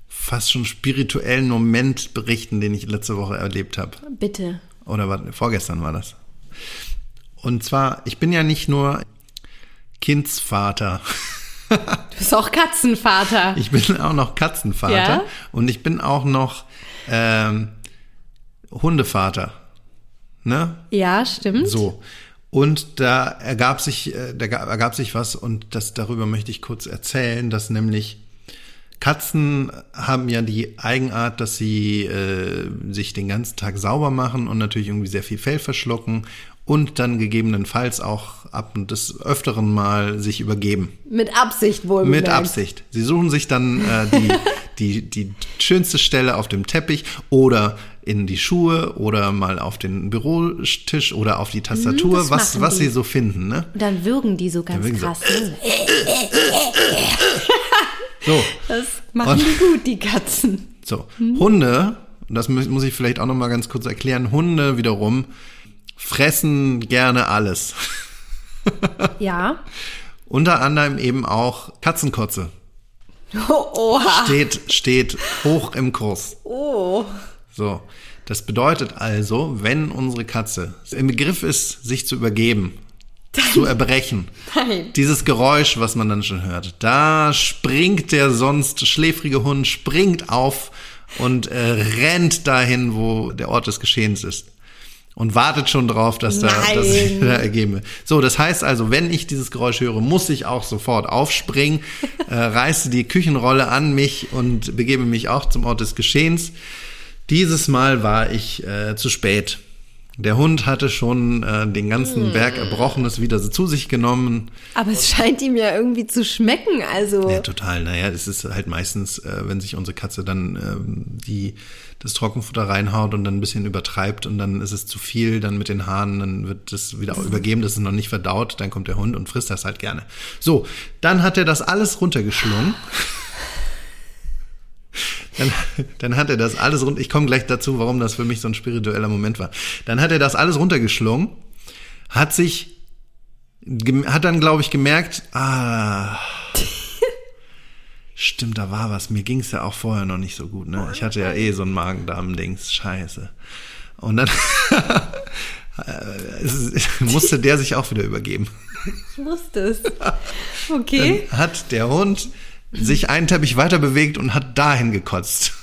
fast schon spirituellen Moment berichten, den ich letzte Woche erlebt habe. Bitte. Oder war, vorgestern war das. Und zwar, ich bin ja nicht nur Kindsvater. Du bist auch Katzenvater. Ich bin auch noch Katzenvater. Ja? Und ich bin auch noch ähm, Hundevater. Ne? Ja, stimmt. So. Und da ergab sich, äh, da ga- ergab sich was und das darüber möchte ich kurz erzählen, dass nämlich Katzen haben ja die Eigenart, dass sie äh, sich den ganzen Tag sauber machen und natürlich irgendwie sehr viel Fell verschlucken und dann gegebenenfalls auch ab und des öfteren Mal sich übergeben. Mit Absicht wohl. Mit Absicht. Sie suchen sich dann äh, die, <laughs> die, die schönste Stelle auf dem Teppich oder in die Schuhe oder mal auf den Bürotisch oder auf die Tastatur, das was, was die. sie so finden. Ne? Und dann würgen die so ganz so. krass. Ne? <laughs> So, Das machen Und- die gut, die Katzen. so. Hunde, und das mu- muss ich vielleicht auch noch mal ganz kurz erklären, Hunde wiederum fressen gerne alles. Ja. <laughs> Unter anderem eben auch Katzenkotze. Oh, oha. Steht, steht hoch im Kurs. Oh. So, das bedeutet also, wenn unsere Katze im Begriff ist, sich zu übergeben, zu erbrechen, Nein. dieses Geräusch, was man dann schon hört, da springt der sonst schläfrige Hund, springt auf und äh, rennt dahin, wo der Ort des Geschehens ist. Und wartet schon drauf, dass da, dass ich da ergebe. So, das heißt also, wenn ich dieses Geräusch höre, muss ich auch sofort aufspringen, <laughs> äh, reiße die Küchenrolle an mich und begebe mich auch zum Ort des Geschehens. Dieses Mal war ich äh, zu spät. Der Hund hatte schon äh, den ganzen Berg Erbrochenes wieder so zu sich genommen. Aber es scheint ihm ja irgendwie zu schmecken, also. Ja, total. Naja, das ist halt meistens, äh, wenn sich unsere Katze dann ähm, die das Trockenfutter reinhaut und dann ein bisschen übertreibt und dann ist es zu viel, dann mit den Haaren, dann wird das wieder übergeben, das ist noch nicht verdaut, dann kommt der Hund und frisst das halt gerne. So, dann hat er das alles runtergeschlungen. <laughs> Dann, dann hat er das alles rund. Ich komme gleich dazu, warum das für mich so ein spiritueller Moment war. Dann hat er das alles runtergeschlungen, hat sich, hat dann, glaube ich, gemerkt, ah, stimmt, da war was. Mir ging's ja auch vorher noch nicht so gut, ne? Ich hatte ja eh so ein Magen-Darm-Dings, scheiße. Und dann <laughs> es musste der sich auch wieder übergeben. Ich wusste es. <laughs> Okay. Dann hat der Hund sich einen Teppich weiter bewegt und hat dahin gekotzt.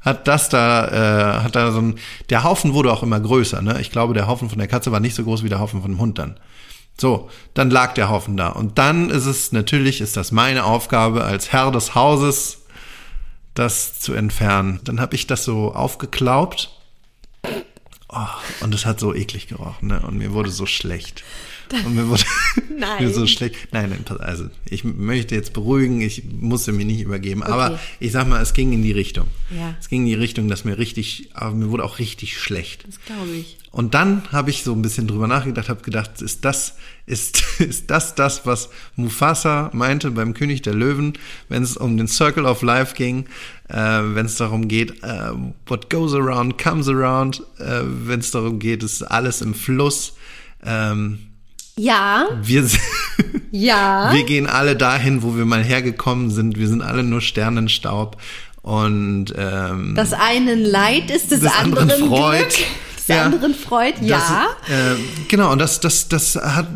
Hat das da, äh, hat da so ein, der Haufen wurde auch immer größer, ne? Ich glaube, der Haufen von der Katze war nicht so groß wie der Haufen von dem Hund dann. So, dann lag der Haufen da. Und dann ist es, natürlich ist das meine Aufgabe als Herr des Hauses, das zu entfernen. Dann habe ich das so aufgeklaubt. Oh, und es hat so eklig gerochen, ne? Und mir wurde so schlecht. Und mir wurde Nein. <laughs> <laughs> mir so schlecht. Nein, nein, also ich möchte jetzt beruhigen, ich musste mir nicht übergeben. Aber Okay. ich sag mal, es ging in die Richtung. Ja. Es ging in die Richtung, dass mir richtig, aber mir wurde auch richtig schlecht. Das glaube ich. Und dann habe ich so ein bisschen drüber nachgedacht, habe gedacht, ist das, ist, <laughs> ist das das, was Mufasa meinte beim König der Löwen, wenn es um den Circle of Life ging, äh, wenn es darum geht, äh, what goes around comes around, äh, wenn es darum geht, ist alles im Fluss. Ähm, Ja, wir, <laughs> ja. wir gehen alle dahin, wo wir mal hergekommen sind. Wir sind alle nur Sternenstaub. Und ähm, Das einen Leid ist des, Des anderen anderen Freud. Glück. Des Ja. anderen Freud, ja. Das, äh, genau, und das, das, das hat,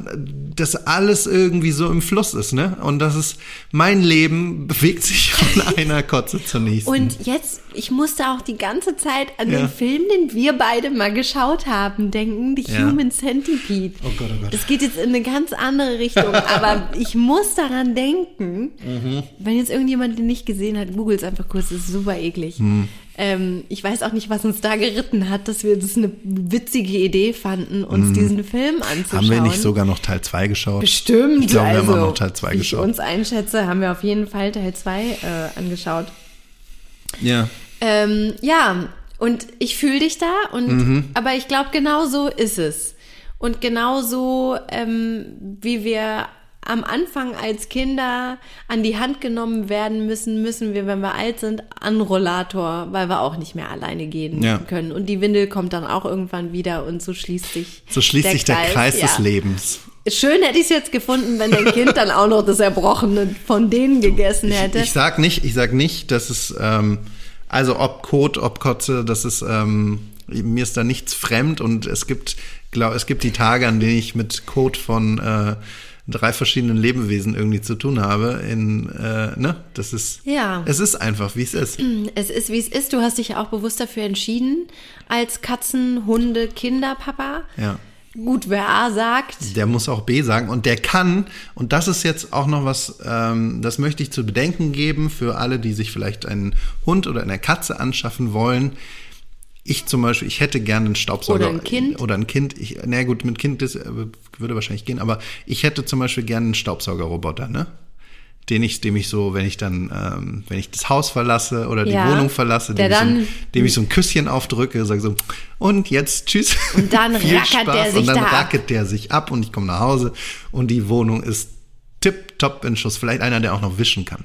dass alles irgendwie so im Fluss ist, ne? Und das ist, mein Leben bewegt sich von <laughs> einer Kotze zur nächsten. Und jetzt, ich musste auch die ganze Zeit an Ja. den Film, den wir beide mal geschaut haben, denken, The Ja. Human Centipede. Oh Gott, oh Gott. Das geht jetzt in eine ganz andere Richtung, <laughs> aber ich muss daran denken, Mhm. wenn jetzt irgendjemand den nicht gesehen hat, googelt es einfach kurz, das ist super eklig. Mhm. Ähm, ich weiß auch nicht, was uns da geritten hat, dass wir das eine witzige Idee fanden, uns diesen Film anzuschauen. Mhm. Haben wir nicht sogar noch Teil 2 geschaut? Bestimmt. Ich glaube, wir also, haben auch noch Teil 2 wie geschaut. ich uns einschätze, haben wir auf jeden Fall Teil 2 äh, angeschaut. Ja. Ähm, ja, und ich fühle dich da, und, Mhm. aber ich glaube, genau so ist es. Und genauso, ähm, wie wir am Anfang als Kinder an die Hand genommen werden müssen, müssen wir, wenn wir alt sind, an Rollator, weil wir auch nicht mehr alleine gehen Ja. können. Und die Windel kommt dann auch irgendwann wieder und so schließt sich So schließt sich der Kreis des ja. Lebens. Schön hätte ich es jetzt gefunden, wenn dein Kind dann auch noch das Erbrochene von denen gegessen hätte. Ich sag nicht, ich sag nicht, dass es, ähm, also ob Kot, ob Kotze, das ist, ähm, mir ist da nichts fremd und es gibt, glaub, es gibt die Tage, an denen ich mit Kot von äh, drei verschiedenen Lebewesen irgendwie zu tun habe. In, äh, ne, das ist, Ja. es ist einfach, wie es ist. <clears throat> Es ist, wie es ist. Du hast dich ja auch bewusst dafür entschieden, als Katzen, Hunde, Kinderpapa. Ja. Gut, wer A sagt, Der muss auch B sagen und der kann, und das ist jetzt auch noch was, ähm, das möchte ich zu bedenken geben für alle, die sich vielleicht einen Hund oder eine Katze anschaffen wollen. Ich zum Beispiel, ich hätte gerne einen Staubsauger. Oder ein Kind. Oder ein Kind. Ich, na gut, mit Kind das äh, würde wahrscheinlich gehen, aber ich hätte zum Beispiel gerne einen Staubsaugerroboter, ne? Den ich, dem ich so, wenn ich dann, ähm, wenn ich das Haus verlasse oder die Ja. Wohnung verlasse, Der dem, ich so, ein- dem ich so ein Küsschen aufdrücke, sage so, und jetzt tschüss. Und dann <laughs> Viel rackert der Spaß. sich Und dann da ab. rackert der sich ab und ich komme nach Hause und die Wohnung ist tipptopp in Schuss. Vielleicht einer, der auch noch wischen kann.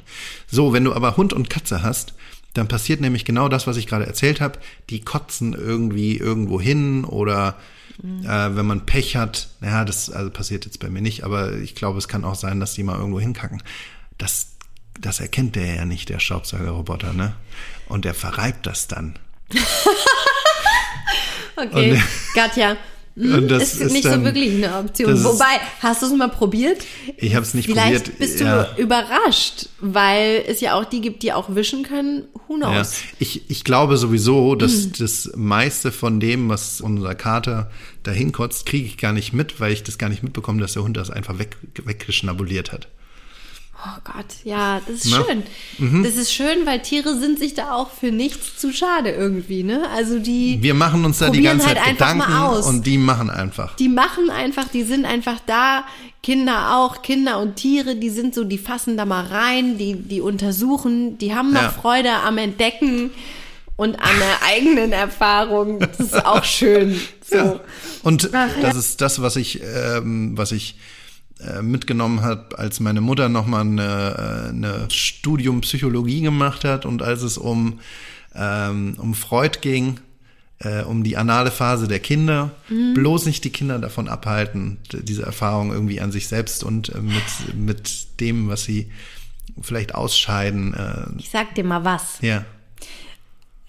So, wenn du aber Hund und Katze hast, dann passiert nämlich genau das, was ich gerade erzählt habe. Die kotzen irgendwie irgendwo hin oder äh, wenn man Pech hat, naja, das also passiert jetzt bei mir nicht, aber ich glaube, es kann auch sein, dass die mal irgendwo hinkacken. Das, das erkennt der ja nicht, der Staubsaugerroboter, ne? Und der verreibt das dann. <laughs> okay, Und- Katja, <laughs> hm, Und das ist, ist nicht dann- so wirklich eine Option. Wobei, hast du es mal probiert? Ich habe es nicht Vielleicht probiert. bist du ja. überrascht, weil es ja auch die gibt, die auch wischen können. Who Ja, knows? ich, ich glaube sowieso, dass das meiste von dem, was unser Kater dahin kotzt, kriege ich gar nicht mit, weil ich das gar nicht mitbekomme, dass der Hund das einfach weg, weggeschnabuliert hat. Oh Gott, ja, das ist Na? schön. Das ist schön, weil Tiere sind sich da auch für nichts zu schade irgendwie, ne? Also die, Wir machen uns da die ganze halt Zeit einfach mal Gedanken aus. und die machen einfach. die machen einfach, die sind einfach da. Kinder auch, Kinder und Tiere, die sind so, die fassen da mal rein, die, die untersuchen, die haben noch Ja. Freude am Entdecken und an der eigenen Erfahrung. Das ist auch schön. So. Ja. Und Ach, ja. das ist das, was ich, ähm, was ich mitgenommen hat, als meine Mutter nochmal eine, äh, eine Studium Psychologie gemacht hat und als es um, ähm, um Freud ging, äh, um die anale Phase der Kinder. Mhm. Bloß nicht die Kinder davon abhalten, diese Erfahrung irgendwie an sich selbst und äh, mit, mit dem, was sie vielleicht ausscheiden. Äh, Ich sag dir mal was. ja.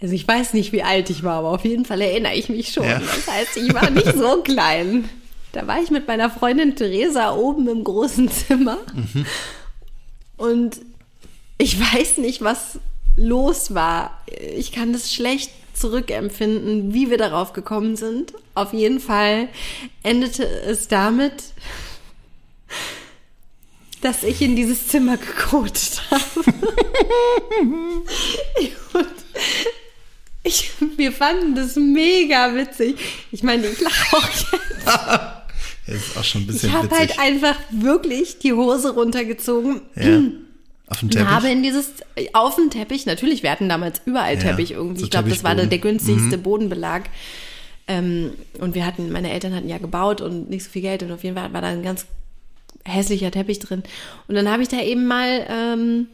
Also ich weiß nicht, wie alt ich war, aber auf jeden Fall erinnere ich mich schon. Ja. Das heißt, ich war nicht so <laughs> klein. Da war ich mit meiner Freundin Theresa oben im großen Zimmer. Und ich weiß nicht, was los war. Ich kann das schlecht zurückempfinden, wie wir darauf gekommen sind. Auf jeden Fall endete es damit, dass ich in dieses Zimmer gekotet habe. <laughs> Und ich, wir fanden das mega witzig. Ich meine, ich lache auch jetzt. Ist auch schon ein Ich bisschen habe witzig. halt einfach wirklich die Hose runtergezogen ja. <clears throat> Auf dem und Teppich. habe in dieses auf dem Teppich, natürlich, wir hatten damals überall Ja, Teppich irgendwie. so ich glaube, das war der, der günstigste Bodenbelag. Ähm, und wir hatten, meine Eltern hatten ja gebaut und nicht so viel Geld und auf jeden Fall war da ein ganz hässlicher Teppich drin. Und dann habe ich da eben mal ähm,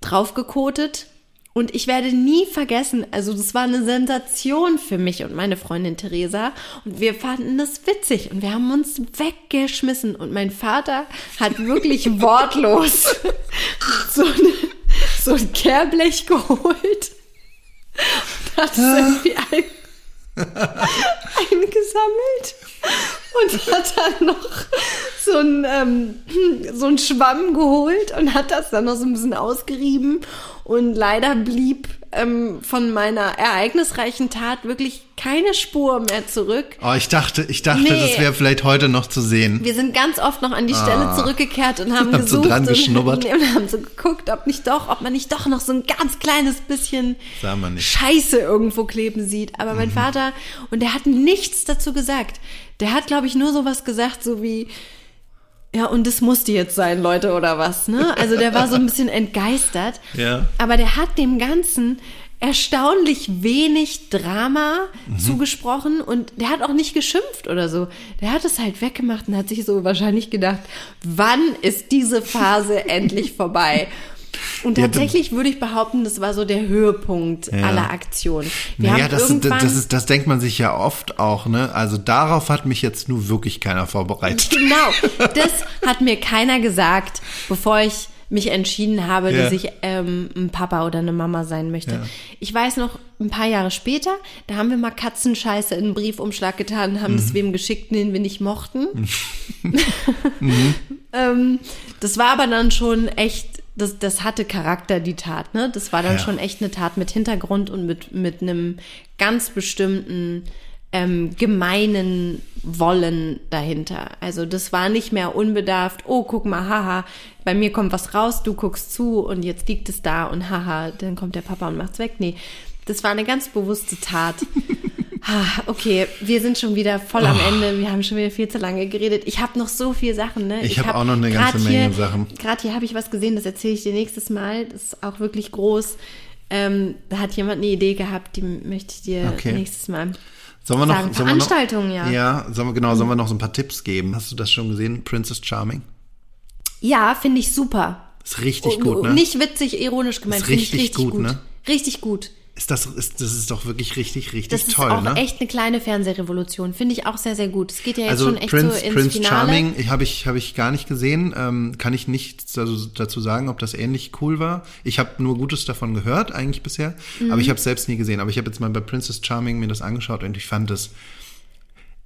drauf gekotet und ich werde nie vergessen, also das war eine Sensation für mich und meine Freundin Theresa. Und wir fanden das witzig und wir haben uns weggeschmissen. Und mein Vater hat wirklich <laughs> wortlos <laughs> so, eine, so ein Kehrblech geholt. Und hat es irgendwie ein, <laughs> eingesammelt und hat dann noch so ein, ähm, <clears throat> so ein Schwamm geholt und hat das dann noch so ein bisschen ausgerieben. Und leider blieb ähm, von meiner ereignisreichen Tat wirklich keine Spur mehr zurück. Oh, ich dachte, ich dachte, Nee. das wäre vielleicht heute noch zu sehen. Wir sind ganz oft noch an die Stelle zurückgekehrt und haben Habt so gesucht dran geschnuppert? und, <laughs> und haben so geguckt, ob nicht doch, ob man nicht doch noch so ein ganz kleines bisschen. Scheiße irgendwo kleben sieht. Aber mein Vater, und der hat nichts dazu gesagt. Der hat, glaube ich, nur sowas gesagt, so wie, ja, und das musste jetzt sein, Leute, oder was, ne? Also der war so ein bisschen entgeistert. <laughs> Ja. Aber der hat dem Ganzen erstaunlich wenig Drama zugesprochen und der hat auch nicht geschimpft oder so. Der hat es halt weggemacht und hat sich so wahrscheinlich gedacht, wann ist diese Phase <laughs> endlich vorbei? Und Ja, tatsächlich würde ich behaupten, das war so der Höhepunkt Ja. aller Aktionen. Wir naja, das, irgendwann, das, ist, das denkt man sich ja oft auch, ne? Also darauf hat mich jetzt nur wirklich keiner vorbereitet. <laughs> Genau, <laughs> das hat mir keiner gesagt, bevor ich mich entschieden habe, Ja. dass ich ähm, ein Papa oder eine Mama sein möchte. Ja. Ich weiß noch, ein paar Jahre später, da haben wir mal Katzenscheiße in einen Briefumschlag getan und haben Mhm. das wem geschickt, den wir nicht mochten. <laughs> ähm, das war aber dann schon echt, das, das hatte Charakter, die Tat. Ne? Das war dann Ja. schon echt eine Tat mit Hintergrund und mit, mit einem ganz bestimmten ähm, gemeinen Wollen dahinter. Also das war nicht mehr unbedarft, oh, guck mal, haha, bei mir kommt was raus, du guckst zu und jetzt liegt es da und haha, dann kommt der Papa und macht's weg. Nee, das war eine ganz bewusste Tat. <laughs> Ah, Okay, wir sind schon wieder voll am Ende. Wir haben schon wieder viel zu lange geredet. Ich habe noch so viele Sachen. Ne? Ich hab auch noch eine ganze Menge hier, Sachen. Gerade hier habe ich was gesehen, das erzähle ich dir nächstes Mal. Das ist auch wirklich groß. Ähm, da hat jemand eine Idee gehabt, die möchte ich dir Okay. nächstes Mal. Sollen wir noch, Sagen, sollen wir noch Veranstaltungen, ja. Ja, sollen wir, genau, sollen wir noch so ein paar Tipps geben? Hast du das schon gesehen? Princess Charming? Ja, finde ich super. Ist richtig Und- gut, und ne? Nicht witzig, ironisch gemeint. Ist ich richtig richtig gut, gut. ne? Richtig gut. Ist das, ist, das ist doch wirklich richtig, richtig Das ist toll, auch ne? echt eine kleine Fernsehrevolution. Finde ich auch sehr, sehr gut. Es geht ja jetzt Also schon echt Prince, so ins Prince Finale. Charming ich, habe ich, hab ich gar nicht gesehen. Ähm, kann ich nichts dazu, sagen, ob das ähnlich cool war. Ich habe nur Gutes davon gehört, eigentlich bisher. Mhm. Aber ich habe es selbst nie gesehen. Aber ich habe jetzt mal bei Princess Charming mir das angeschaut und ich fand das.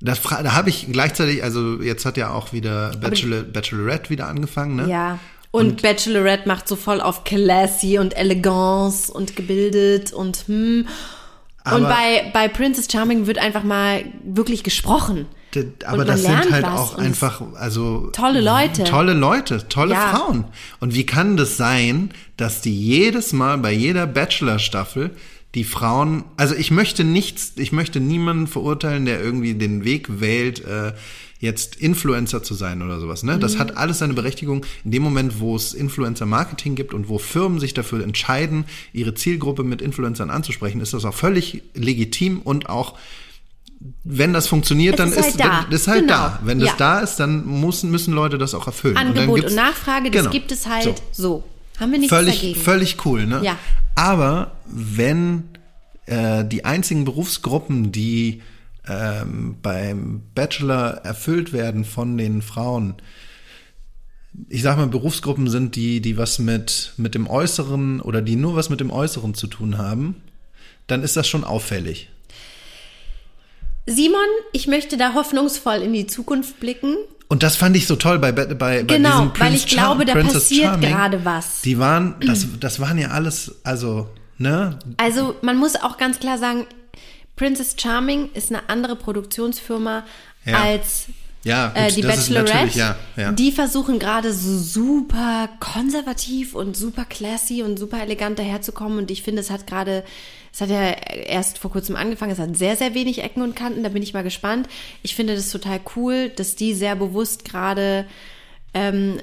Das, da habe ich gleichzeitig, also jetzt hat ja auch wieder Bachelor, Bachelorette wieder angefangen, ne? Ja. Und, Bachelorette macht so voll auf classy und Elegance und gebildet und hm. und bei, bei Princess Charming wird einfach mal wirklich gesprochen. Aber das sind halt auch und einfach, also Tolle Leute. Tolle Leute, tolle Ja. Frauen. Und wie kann das sein, dass die jedes Mal bei jeder Bachelor-Staffel die Frauen, also ich möchte nichts, ich möchte niemanden verurteilen, der irgendwie den Weg wählt, äh, jetzt Influencer zu sein oder sowas. Ne? Mhm. Das hat alles seine Berechtigung. In dem Moment, wo es Influencer-Marketing gibt und wo Firmen sich dafür entscheiden, ihre Zielgruppe mit Influencern anzusprechen, ist das auch völlig legitim und auch wenn das funktioniert, Es dann ist halt ist, da. dann ist halt Genau. da. Wenn das Ja. da ist, dann müssen, müssen Leute das auch erfüllen. Angebot gibt's- und Nachfrage, das Genau. gibt es halt So. so. Haben wir nichts Völlig, dagegen. völlig cool, ne? Ja. Aber wenn äh, die einzigen Berufsgruppen, die ähm, beim Bachelor erfüllt werden von den Frauen, ich sag mal, Berufsgruppen sind, die, die was mit, mit dem Äußeren oder die nur was mit dem Äußeren zu tun haben, dann ist das schon auffällig. Simon, ich möchte da hoffnungsvoll in die Zukunft blicken. Und das fand ich so toll bei, bei, bei Genau, diesem weil Prince ich glaube, da Princess passiert Charming. gerade was. Die waren, das, <clears throat> das waren ja alles, also, ne? Also man muss auch ganz klar sagen, Princess Charming ist eine andere Produktionsfirma Ja. als Ja, gut, äh, die Bachelorette. ja, ja. Die versuchen gerade so super konservativ und super classy und super elegant daherzukommen. Und ich finde, es hat gerade, es hat ja erst vor kurzem angefangen, es hat sehr, sehr wenig Ecken und Kanten. Da bin ich mal gespannt. Ich finde das total cool, dass die sehr bewusst gerade ähm,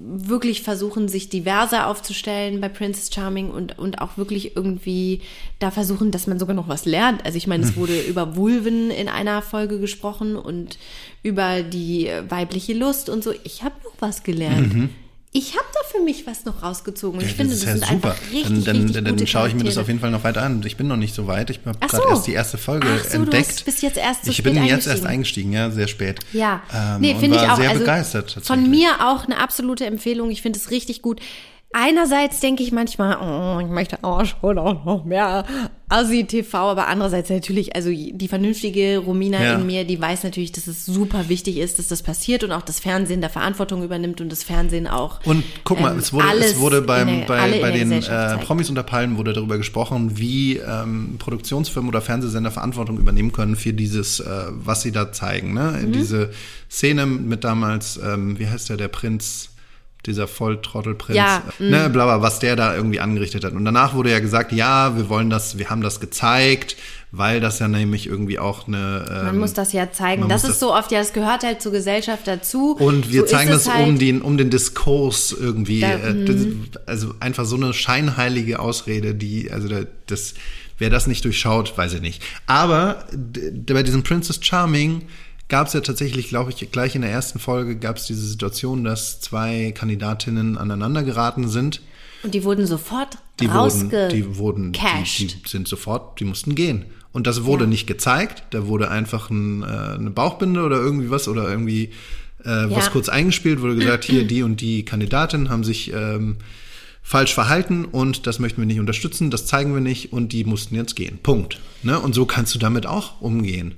wirklich versuchen, sich diverser aufzustellen bei Princess Charming und, und auch wirklich irgendwie da versuchen, dass man sogar noch was lernt. Also ich meine, es wurde über Vulven in einer Folge gesprochen und über die weibliche Lust und so. Ich habe noch was gelernt. Ich habe da für mich was noch rausgezogen. Und ich finde, das, ist ja super. richtig, dann dann, richtig dann, schaue ich mir das auf jeden Fall noch weiter an. Ich bin noch nicht so weit. Ich habe gerade so. erst die erste Folge Ach so, du entdeckt. hast bis jetzt erst so ich bin jetzt erst eingestiegen. ja, sehr spät. Ja, Ähm, nee, finde ich auch. sehr also begeistert. Von mir auch eine absolute Empfehlung. Ich finde es richtig gut. Einerseits denke ich manchmal, oh, ich möchte auch schon auch noch mehr Assi-TV, aber andererseits natürlich, also die vernünftige Romina Ja. in mir, die weiß natürlich, dass es super wichtig ist, dass das passiert und auch das Fernsehen da Verantwortung übernimmt und das Fernsehen auch. Und guck mal, ähm, es wurde, es wurde beim, der- bei, bei den äh. Promis unter Palmen wurde darüber gesprochen, wie ähm, Produktionsfirmen oder Fernsehsender Verantwortung übernehmen können für dieses, äh, was sie da zeigen. Ne? Mhm. Diese Szene mit damals, ähm, wie heißt der, der Prinz, dieser Volltrottelprinz, Ja, äh, ne, bla, bla, was der da irgendwie angerichtet hat. Und danach wurde ja gesagt, ja, wir wollen das, wir haben das gezeigt, weil das ja nämlich irgendwie auch eine ähm, Man muss das ja zeigen. Das ist so oft, ja, das gehört halt zur Gesellschaft dazu. Und wir so zeigen das halt. um den, um den Diskurs irgendwie. Da- äh, das, also einfach so eine scheinheilige Ausrede, die, also da, das, wer das nicht durchschaut, weiß ich nicht. Aber bei diesem Princess Charming gab es ja tatsächlich, glaube ich, gleich in der ersten Folge gab es diese Situation, dass zwei Kandidatinnen aneinander geraten sind. Und die wurden sofort Die wurden, die wurden, die, die sind sofort, die mussten gehen. Und das wurde Ja. nicht gezeigt. Da wurde einfach ein, äh, eine Bauchbinde oder irgendwie was oder irgendwie äh, was Ja. kurz eingespielt, wurde gesagt, hier die und die Kandidatin haben sich ähm, falsch verhalten und das möchten wir nicht unterstützen, das zeigen wir nicht und die mussten jetzt gehen. Punkt. Ne? Und so kannst du damit auch umgehen.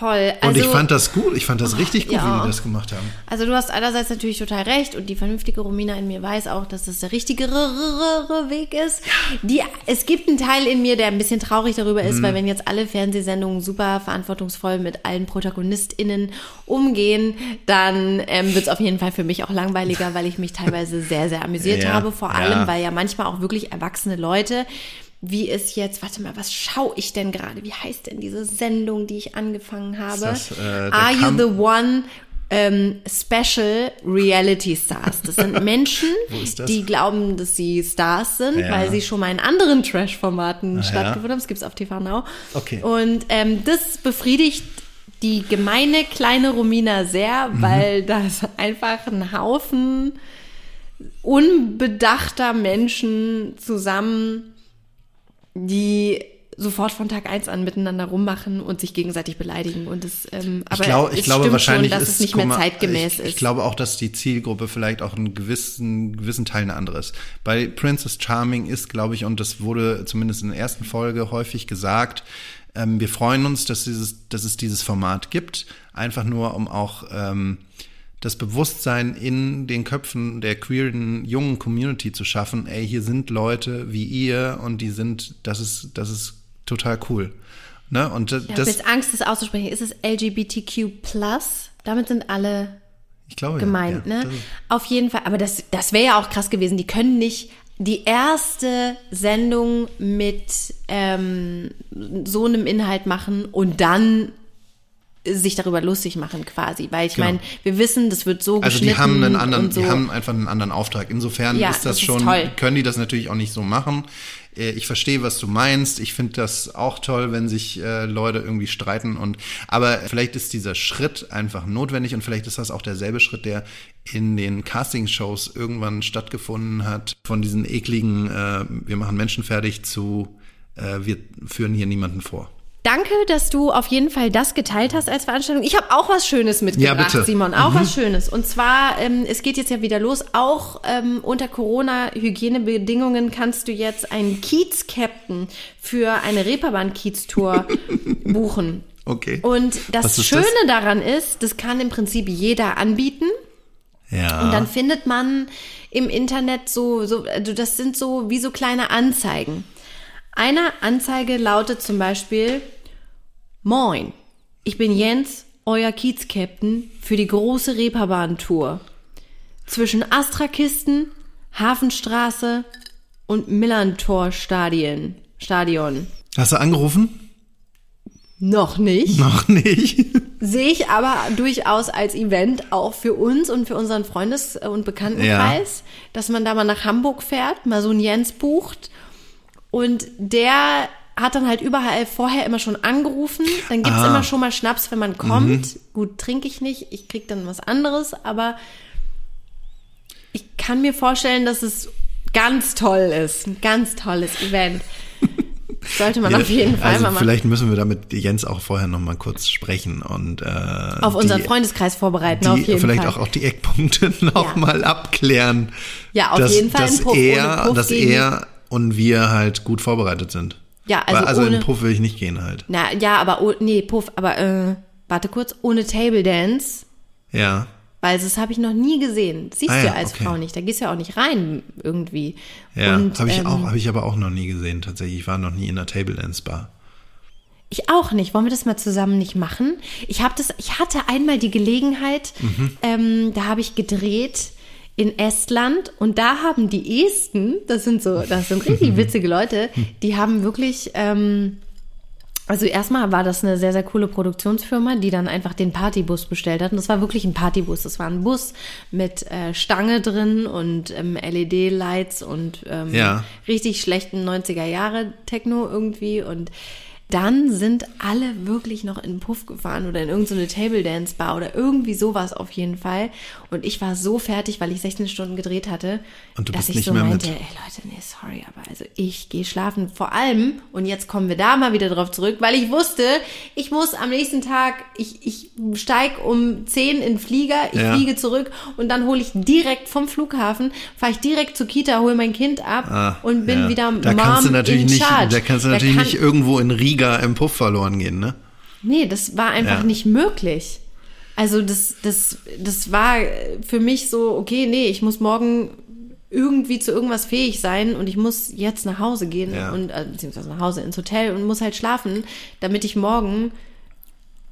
Voll. Also, Und ich fand das gut, ich fand das richtig gut, ja. wie die das gemacht haben. Also du hast einerseits natürlich total recht und die vernünftige Romina in mir weiß auch, dass das der richtige Weg ist. Die, es gibt einen Teil in mir, der ein bisschen traurig darüber Mhm. ist, weil wenn jetzt alle Fernsehsendungen super verantwortungsvoll mit allen ProtagonistInnen umgehen, dann ähm, wird es auf jeden Fall für mich auch langweiliger, <laughs> weil ich mich teilweise sehr, sehr amüsiert Ja, habe. Vor ja. allem, weil ja manchmal auch wirklich erwachsene Leute wie es jetzt, warte mal, was schaue ich denn gerade? Wie heißt denn diese Sendung, die ich angefangen habe? das, äh, Are you the one ähm, Special Reality Stars? Das sind <laughs> Menschen, ist das? die glauben, dass sie Stars sind, Ja. weil sie schon mal in anderen Trash-Formaten ja. stattgefunden haben. Das gibt's auf TV Now. Okay. Und ähm, das befriedigt die gemeine kleine Romina sehr, Mhm. weil das einfach ein Haufen unbedachter Menschen zusammen, die sofort von Tag eins an miteinander rummachen und sich gegenseitig beleidigen. Und das, ähm, aber ich, glaub, ich es glaube stimmt wahrscheinlich schon, dass ist es nicht mehr zeitgemäß ich, ist. Ich glaube auch, dass die Zielgruppe vielleicht auch einen gewissen, gewissen Teil eine andere ist. Bei Princess Charming ist, glaube ich, und das wurde zumindest in der ersten Folge häufig gesagt, ähm, wir freuen uns, dass, dieses, dass es dieses Format gibt, einfach nur um auch ähm, das Bewusstsein in den Köpfen der queeren jungen Community zu schaffen, ey, hier sind Leute wie ihr und die sind, das ist, das ist total cool. Ne? Und das, ich habe jetzt Angst, das auszusprechen. Ist es LGBTQ+? Damit sind alle ich glaube, gemeint, ja, ne? das ist- Auf jeden Fall. Aber das, das wäre ja auch krass gewesen. Die können nicht die erste Sendung mit ähm, so einem Inhalt machen und dann sich darüber lustig machen quasi, weil ich Genau. meine, wir wissen, das wird so Also geschnitten die haben einen anderen, so. die haben einfach einen anderen Auftrag. Insofern Ja, ist das, das ist schon, toll. können die das natürlich auch nicht so machen. Äh, Ich verstehe, was du meinst. Ich finde das auch toll, wenn sich äh, Leute irgendwie streiten und aber vielleicht ist dieser Schritt einfach notwendig und vielleicht ist das auch derselbe Schritt, der in den Castingshows irgendwann stattgefunden hat, von diesen ekligen, äh, wir machen Menschen fertig zu äh, wir führen hier niemanden vor. Danke, dass du auf jeden Fall das geteilt hast als Veranstaltung. Ich habe auch was Schönes mitgebracht, Ja. Simon. Auch was Schönes. Und zwar, ähm, es geht jetzt ja wieder los. Auch ähm, unter Corona-Hygienebedingungen kannst du jetzt einen Kiez-Captain für eine Reeperbahn-Kiez-Tour <laughs> buchen. Okay. Und das Schöne das? daran ist, das kann im Prinzip jeder anbieten. Ja. Und dann findet man im Internet so, so, also das sind so wie so kleine Anzeigen. Eine Anzeige lautet zum Beispiel, Moin, ich bin Jens, euer Kiez-Captain für die große Reeperbahn-Tour. Zwischen Astrakisten, Hafenstraße und Millantor-Stadion. Stadion. Hast du angerufen? Noch nicht. Noch nicht. <laughs> Sehe ich aber durchaus als Event auch für uns und für unseren Freundes- und Bekanntenkreis, dass man da mal nach Hamburg fährt, mal so einen Jens bucht und der hat dann halt überall vorher immer schon angerufen. Dann gibt's Ah. immer schon mal Schnaps, wenn man kommt. Gut, trinke ich nicht, ich krieg dann was anderes, aber ich kann mir vorstellen, dass es ganz toll ist. Ein ganz tolles Event. <laughs> Sollte man auf jeden Fall also mal machen. vielleicht müssen wir da mit Jens auch vorher noch mal kurz sprechen und äh, Auf unseren die- Freundeskreis vorbereiten, die, auf jeden vielleicht Fall. auch, auch die Eckpunkte <laughs> noch Ja. mal abklären. Ja, auf dass, jeden Fall dass er, dass er und wir halt gut vorbereitet sind. Ja, also Weil, also ohne- in Puff will ich nicht gehen halt. Na, ja, aber, oh, nee, Puff, aber, äh, warte kurz, ohne Table Dance, Ja. weil das habe ich noch nie gesehen. Siehst Ah du ja, als okay. Frau nicht, da gehst du ja auch nicht rein irgendwie. Ja, habe ich ähm, auch, habe ich aber auch noch nie gesehen tatsächlich. Ich war noch nie in einer Table Dance Bar. Ich auch nicht. Wollen wir das mal zusammen nicht machen? Ich habe das, ich hatte einmal die Gelegenheit, Mhm. ähm, da habe ich gedreht in Estland und da haben die Esten, das sind so, das sind richtig <laughs> witzige Leute, die haben wirklich, ähm, also erstmal war das eine sehr, sehr coole Produktionsfirma, die dann einfach den Partybus bestellt hat. Und das war wirklich ein Partybus. Das war ein Bus mit äh, Stange drin und ähm, LED-Lights und ähm, Ja. richtig schlechten 90er Jahre Techno irgendwie. Und dann sind alle wirklich noch in den Puff gefahren oder in irgendeine Table Dance Bar oder irgendwie sowas auf jeden Fall. Und ich war so fertig, weil ich 16 Stunden gedreht hatte, Und du dass ich so meinte, mit. ey Leute, nee, sorry, aber also ich gehe schlafen. Vor allem, und jetzt kommen wir da mal wieder drauf zurück, weil ich wusste, ich muss am nächsten Tag, ich, ich steig um 10 in den Flieger, ich Ja. fliege zurück und dann hole ich direkt vom Flughafen, fahre ich direkt zur Kita, hole mein Kind ab Ah, und bin ja. wieder da Mom kannst du natürlich in nicht, charge. Da kannst du Da natürlich kann- nicht irgendwo in Riga im Puff verloren gehen, ne? Nee, das war einfach Ja. nicht möglich. Also das, das, das war für mich so, okay, nee, ich muss morgen irgendwie zu irgendwas fähig sein und ich muss jetzt nach Hause gehen Ja. und äh, beziehungsweise nach Hause ins Hotel und muss halt schlafen, damit ich morgen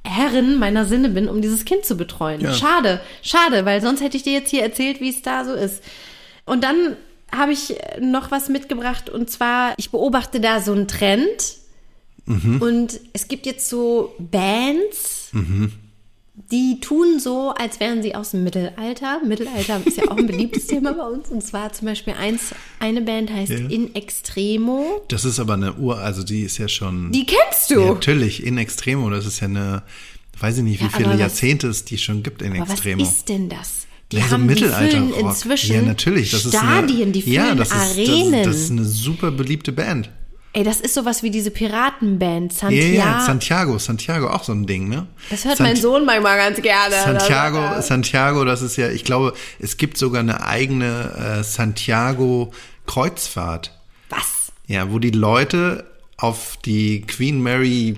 Herrin meiner Sinne bin, um dieses Kind zu betreuen. Ja. Schade, schade, weil sonst hätte ich dir jetzt hier erzählt, wie es da so ist. Und dann habe ich noch was mitgebracht und zwar, ich beobachte da so einen Trend und es gibt jetzt so Bands, die tun so, als wären sie aus dem Mittelalter. Mittelalter ist ja auch ein beliebtes <laughs> Thema bei uns. Und zwar zum Beispiel eins, eine Band heißt Ja. In Extremo. Das ist aber eine Uhr, also die ist ja schon. Die kennst du. Ja, natürlich, in Extremo, das ist ja eine, weiß ich nicht, wie Ja, viele was- Jahrzehnte es die schon gibt in Aber was Extremo. ist denn das? Die Ja, so haben, die füllen Mittelalter-Rock. inzwischen ja, natürlich, das Stadien, ist die eine, füllen ja, das ist, Arenen. Das, das ist eine super beliebte Band. Ey, das ist sowas wie diese Piratenband, Ja, Santiago. ja, Santiago, Santiago, auch so ein Ding, ne? das hört Sant- mein Sohn manchmal ganz gerne. Santiago, Santiago, das ist ja, ich glaube, es gibt sogar eine eigene äh, Santiago Kreuzfahrt. Was? Ja, wo die Leute auf die Queen Mary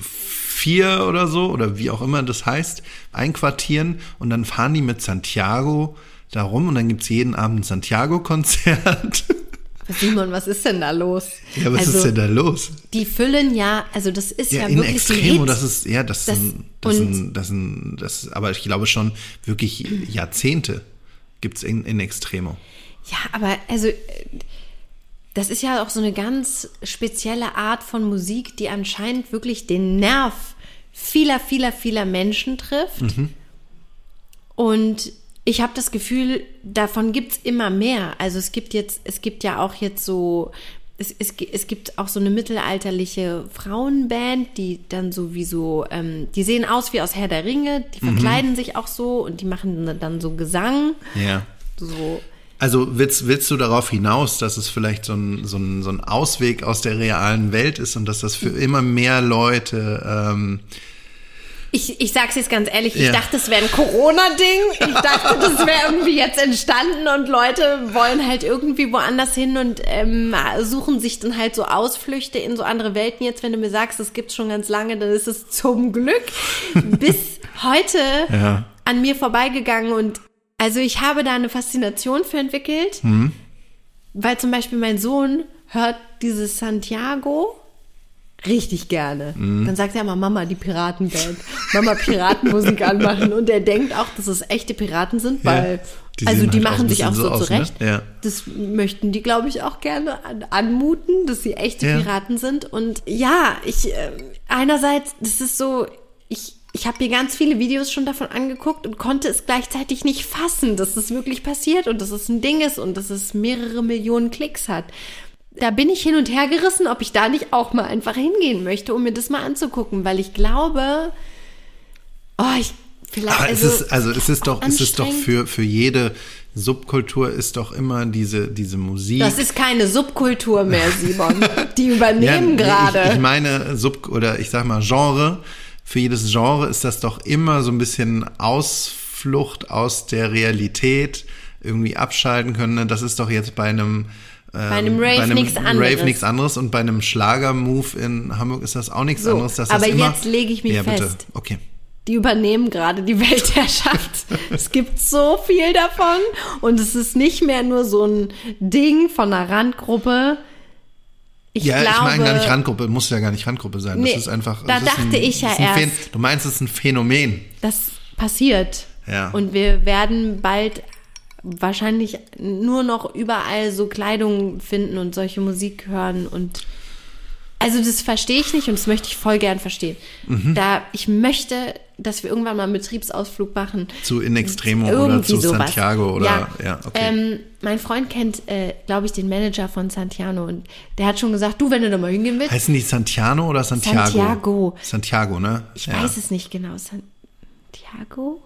4 oder so, oder wie auch immer das heißt, einquartieren und dann fahren die mit Santiago da rum und dann gibt's jeden Abend ein Santiago-Konzert. <laughs> Simon, was ist denn da los? ja, was also, ist denn da los? Die füllen ja, also das ist ja, Ja, in wirklich Extremo, ein das ist, ja, das, Das- sind, das, sind, das sind, das, aber ich glaube schon wirklich Jahrzehnte gibt's in, in Extremo. Ja, aber also äh, das ist ja auch so eine ganz spezielle Art von Musik, die anscheinend wirklich den Nerv vieler, vieler, vieler Menschen trifft. Und ich habe das Gefühl, davon gibt's immer mehr. Also es gibt jetzt, es gibt ja auch jetzt so, es, es, es gibt auch so eine mittelalterliche Frauenband, die dann sowieso, ähm, die sehen aus wie aus Herr der Ringe, die verkleiden sich auch so und die machen dann so Gesang. Ja. So Also willst, willst du darauf hinaus, dass es vielleicht so ein, so, ein, so ein Ausweg aus der realen Welt ist und dass das für immer mehr Leute ähm, Ich, ich sag's jetzt ganz ehrlich, ich Ja. dachte, das wäre ein Corona-Ding. Ich dachte, das wäre irgendwie jetzt entstanden und Leute wollen halt irgendwie woanders hin und ähm, suchen sich dann halt so Ausflüchte in so andere Welten. Jetzt, wenn du mir sagst, das gibt's schon ganz lange, dann ist es zum Glück bis heute <laughs> Ja. an mir vorbeigegangen und also ich habe da eine Faszination für entwickelt, weil zum Beispiel mein Sohn hört dieses Santiago richtig gerne. Mhm. Dann sagt er immer, Mama, die Piratenband. Mama, Piratenmusik <laughs> anmachen. Und er denkt auch, dass es echte Piraten sind, weil, die also die halt auch machen ein sich auch so, aus, zurecht. ne? Ja. Das möchten die, glaube ich, auch gerne an, anmuten, dass sie echte Ja. Piraten sind. Und ja, ich, äh, einerseits, das ist so, ich, ich habe mir ganz viele Videos schon davon angeguckt und konnte es gleichzeitig nicht fassen, dass das wirklich passiert und dass es ein Ding ist und dass es mehrere Millionen Klicks hat. Da bin ich hin und her gerissen, ob ich da nicht auch mal einfach hingehen möchte, um mir das mal anzugucken, weil ich glaube, oh, ich vielleicht Aber also, es ist, also es ist doch, es ist doch für, für jede Subkultur ist doch immer diese, diese Musik. das ist keine Subkultur mehr, Simon. <laughs> Die übernehmen Ja, gerade. Ich, ich meine, Sub oder ich sag mal Genre. Für jedes Genre ist das doch immer so ein bisschen Ausflucht aus der Realität, irgendwie abschalten können. ne? Das ist doch jetzt bei einem bei einem Rave nichts anderes. Rave nichts anderes und bei einem Schlager-Move in Hamburg ist das auch nichts So, anderes. Dass aber das immer, jetzt lege ich mich ja, bitte. fest. Okay. die übernehmen gerade die <laughs> Weltherrschaft. es gibt so viel davon und es ist nicht mehr nur so ein Ding von einer Randgruppe. Ich ja, glaube, ich meine gar nicht Randgruppe, muss ja gar nicht Randgruppe sein. Nee, das ist einfach. da dachte ein, ich ja ein Phän- erst. Du meinst, es ist ein Phänomen. das passiert. Ja. Und wir werden bald wahrscheinlich nur noch überall so Kleidung finden und solche Musik hören und also das verstehe ich nicht und das möchte ich voll gern verstehen. Mhm. Da ich möchte, dass wir irgendwann mal einen Betriebsausflug machen. Zu In Extremo oder zu sowas. Santiago oder ja, ja, okay. Ähm, mein Freund kennt, äh, glaube ich, den Manager von Santiano und der hat schon gesagt, du, wenn du da mal hingehen willst, Heißen die Santiano oder Santiago? Santiago. Santiago, ne? ich weiß es nicht genau, Santiago?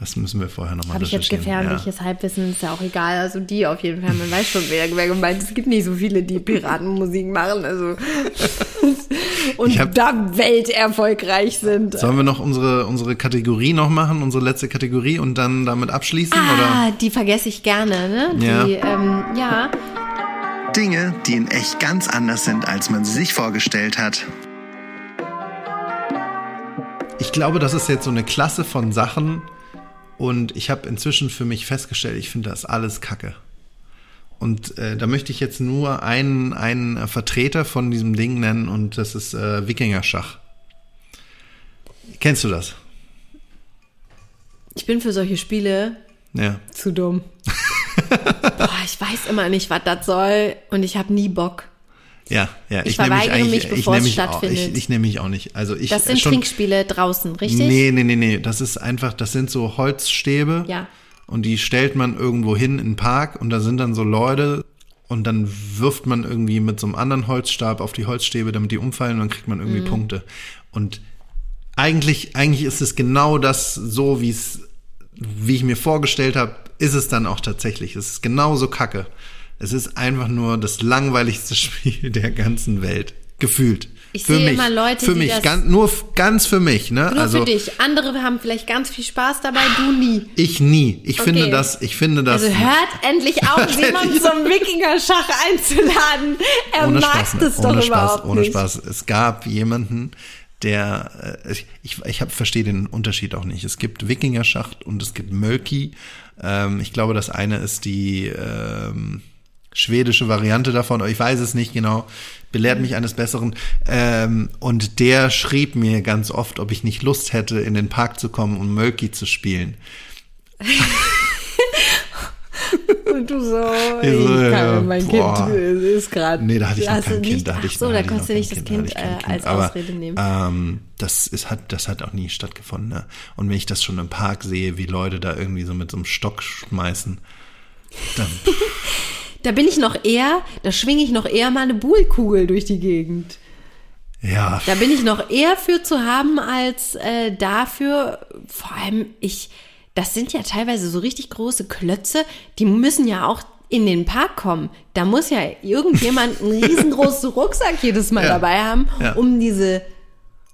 Das müssen wir vorher nochmal Habe ich jetzt gefährliches Halbwissen, ist ja auch egal. Also die auf jeden Fall, man weiß schon, wer, wer gemeint ist. Es gibt nicht so viele, die Piratenmusik machen, also <laughs> und hab- da welterfolgreich sind. Sollen wir noch unsere, unsere Kategorie noch machen, unsere letzte Kategorie und dann damit abschließen? Oder? Ah, die vergesse ich gerne, ne? Ja. Die, ähm, ja. Dinge, die in echt ganz anders sind, als man sie sich vorgestellt hat. Ich glaube, das ist jetzt so eine Klasse von Sachen und ich habe inzwischen für mich festgestellt, ich finde das alles Kacke. Und äh, da möchte ich jetzt nur einen, einen Vertreter von diesem Ding nennen und das ist äh, Wikingerschach. Kennst du das? Ich bin für solche Spiele Ja. zu dumm. <laughs> Boah, ich weiß immer nicht, was das soll und ich habe nie Bock. Ja, ja. Ich nehm verweigere eigentlich- mich, bevor es mich auch- stattfindet. Ich, ich nehme mich auch nicht. Also ich Das sind schon, Trinkspiele draußen, richtig? Nee, nee, nee, nee. Das ist einfach, das sind so Holzstäbe. Ja. Und die stellt man irgendwo hin in den Park und da sind dann so Leute und dann wirft man irgendwie mit so einem anderen Holzstab auf die Holzstäbe, damit die umfallen und dann kriegt man Mhm. irgendwie Punkte. Und eigentlich, eigentlich ist es genau das so, wie es, wie ich mir vorgestellt habe, ist es dann auch tatsächlich. Es ist genauso kacke. Es ist einfach nur das langweiligste <laughs> Spiel der ganzen Welt. Gefühlt. Ich für sehe mich. immer Leute, für die mich, das- ganz, nur ganz für mich, ne? Nur also, für dich. Andere haben vielleicht ganz viel Spaß dabei, du nie. Ich nie. Ich Okay. finde das, ich finde das. Also hört endlich <laughs> auf, Simon zum Wikinger-Schach einzuladen. Er ohne mag Spaß, das doch ohne überhaupt Spaß, ohne nicht. Spaß. Es gab jemanden, der, äh, ich, ich, ich hab, verstehe den Unterschied auch nicht. Es gibt Wikingerschacht und es gibt Mölki. Ähm, ich glaube, das eine ist die ähm, schwedische Variante davon, ich weiß es nicht genau. Belehrt mich eines Besseren. Ähm, und der schrieb mir ganz oft, ob ich nicht Lust hätte, in den Park zu kommen und Mölki zu spielen. <laughs> Und du so, Ich so, ich kann, mein boah. Kind ist gerade. Nee, da hatte ich noch kein Kind. Da hatte ich, Ach so, da da konntest du nicht das Kind, äh, als Aber, Ausrede nehmen. Ähm, das ist, hat, das hat auch nie stattgefunden. Ne? Und wenn ich das schon im Park sehe, wie Leute da irgendwie so mit so einem Stock schmeißen, dann, <laughs> Da bin ich noch eher, da schwinge ich noch eher mal eine Buhlkugel durch die Gegend. ja, Da bin ich noch eher für zu haben als äh, dafür. Vor allem ich, das sind ja teilweise so richtig große Klötze, die müssen ja auch in den Park kommen. Da muss ja irgendjemand einen <laughs> riesengroßen Rucksack jedes Mal Ja. dabei haben, Ja. um diese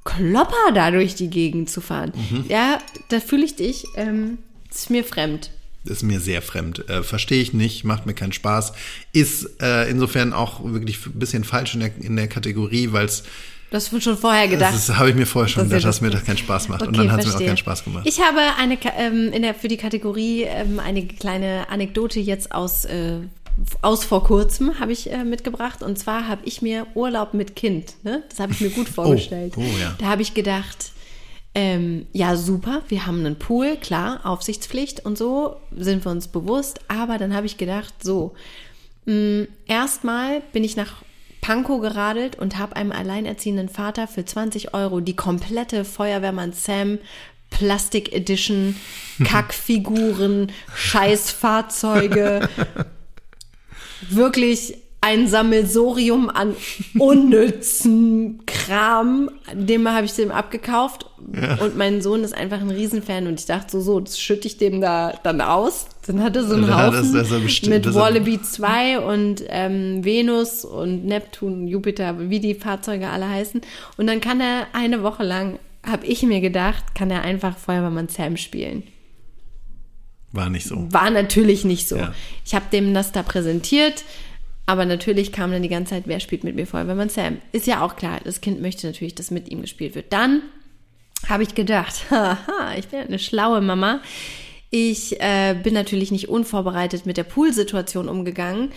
Klopper da durch die Gegend zu fahren. Mhm. Ja, da fühle ich dich. Ähm, ist mir fremd. Ist mir sehr fremd. Äh, Verstehe ich nicht, macht mir keinen Spaß. Ist äh, insofern auch wirklich ein bisschen falsch in der, in der Kategorie, weil es Das wird schon vorher gedacht. das habe ich mir vorher schon dass gedacht, dass das mir das keinen Spaß macht. und Okay, dann hat es mir auch keinen Spaß gemacht. Ich habe eine ähm, in der, für die Kategorie ähm, eine kleine Anekdote jetzt aus, äh, aus vor kurzem habe ich äh, mitgebracht. Und zwar habe ich mir Urlaub mit Kind. Ne? Das habe ich mir gut <laughs> vorgestellt. oh ja. Da habe ich gedacht, ähm, ja super, wir haben einen Pool, klar, Aufsichtspflicht und so, sind wir uns bewusst. Aber dann habe ich gedacht, so, mh, erstmal bin ich nach Pankow geradelt und habe einem alleinerziehenden Vater für 20 Euro die komplette Feuerwehrmann Sam Plastic Edition, <laughs> Kackfiguren, Scheißfahrzeuge, <laughs> wirklich ein Sammelsorium an unnützen Kram, dem habe ich dem abgekauft und mein Sohn ist einfach ein Riesenfan und ich dachte so, so, das schütte ich dem da dann aus. Dann hat er so einen er- Haufen das er bestimmt- mit das Wallaby 2 und ähm, Venus und Neptun, Jupiter, wie die Fahrzeuge alle heißen. Und dann kann er eine Woche lang, habe ich mir gedacht, kann er einfach Feuerwehrmann Sam spielen. War nicht so. War natürlich nicht so. Ja. Ich habe dem das da präsentiert, aber natürlich kam dann die ganze Zeit, wer spielt mit mir Feuerwehrmann Sam? Ist ja auch klar, das Kind möchte natürlich, dass mit ihm gespielt wird. Dann habe ich gedacht, <laughs> haha, ich bin eine schlaue Mama. Ich äh, bin natürlich nicht unvorbereitet mit der Poolsituation umgegangen.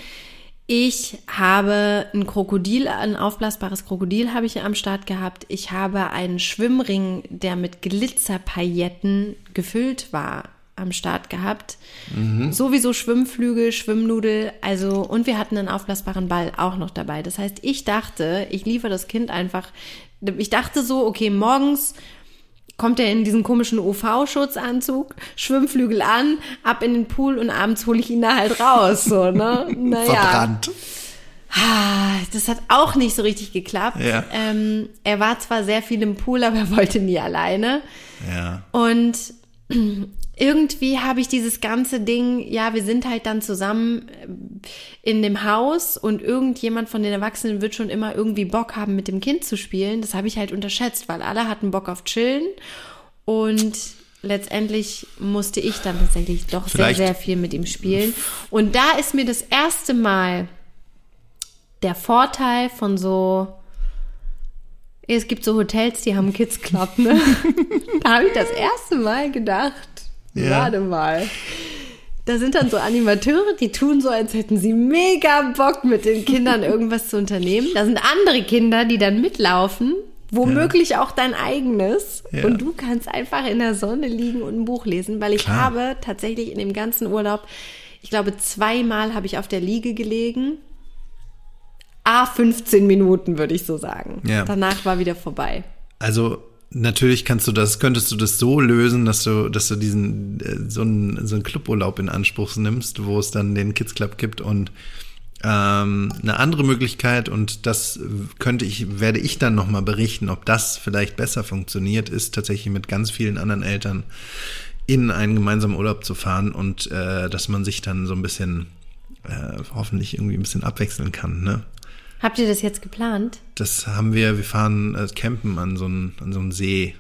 Ich habe ein Krokodil, ein aufblasbares Krokodil habe ich am Start gehabt. Ich habe einen Schwimmring, der mit Glitzerpailletten gefüllt war, am Start gehabt. Sowieso Schwimmflügel, Schwimmnudel, also und wir hatten einen aufblasbaren Ball auch noch dabei. Das heißt, ich dachte, ich liefere das Kind einfach. Ich dachte so, okay, morgens kommt er in diesen komischen UV-Schutzanzug, Schwimmflügel an, ab in den Pool und abends hole ich ihn da halt raus, so, ne? <laughs> Naja. Verbrannt. Ah, Das hat auch nicht so richtig geklappt. Ja. Ähm, er war zwar sehr viel im Pool, aber er wollte nie alleine. Ja. Und irgendwie habe ich dieses ganze Ding, ja, wir sind halt dann zusammen ähm, in dem Haus und irgendjemand von den Erwachsenen wird schon immer irgendwie Bock haben, mit dem Kind zu spielen. Das habe ich halt unterschätzt, weil alle hatten Bock auf Chillen und letztendlich musste ich dann tatsächlich doch sehr, Vielleicht- sehr viel mit ihm spielen. Und da ist mir das erste Mal der Vorteil von so es gibt so Hotels, die haben Kids Club, ne? <laughs> da habe ich das erste Mal gedacht, Ja. warte mal. Da sind dann so Animateure, die tun so, als hätten sie mega Bock, mit den Kindern irgendwas zu unternehmen. Da sind andere Kinder, die dann mitlaufen, womöglich auch dein eigenes. Ja. Und du kannst einfach in der Sonne liegen und ein Buch lesen, weil ich Klar. habe tatsächlich in dem ganzen Urlaub, ich glaube, zweimal habe ich auf der Liege gelegen. A 15 Minuten, würde ich so sagen. Ja. Danach war wieder vorbei. Also natürlich kannst du das, könntest du das so lösen, dass du, dass du diesen äh, so einen so einen Cluburlaub in Anspruch nimmst, wo es dann den Kids Club gibt und ähm, eine andere Möglichkeit und das könnte ich, werde ich dann nochmal berichten, ob das vielleicht besser funktioniert, ist tatsächlich mit ganz vielen anderen Eltern in einen gemeinsamen Urlaub zu fahren und äh, dass man sich dann so ein bisschen äh, hoffentlich irgendwie ein bisschen abwechseln kann, ne? Habt ihr das jetzt geplant? Das haben wir, wir fahren äh, campen an so einen, an so See.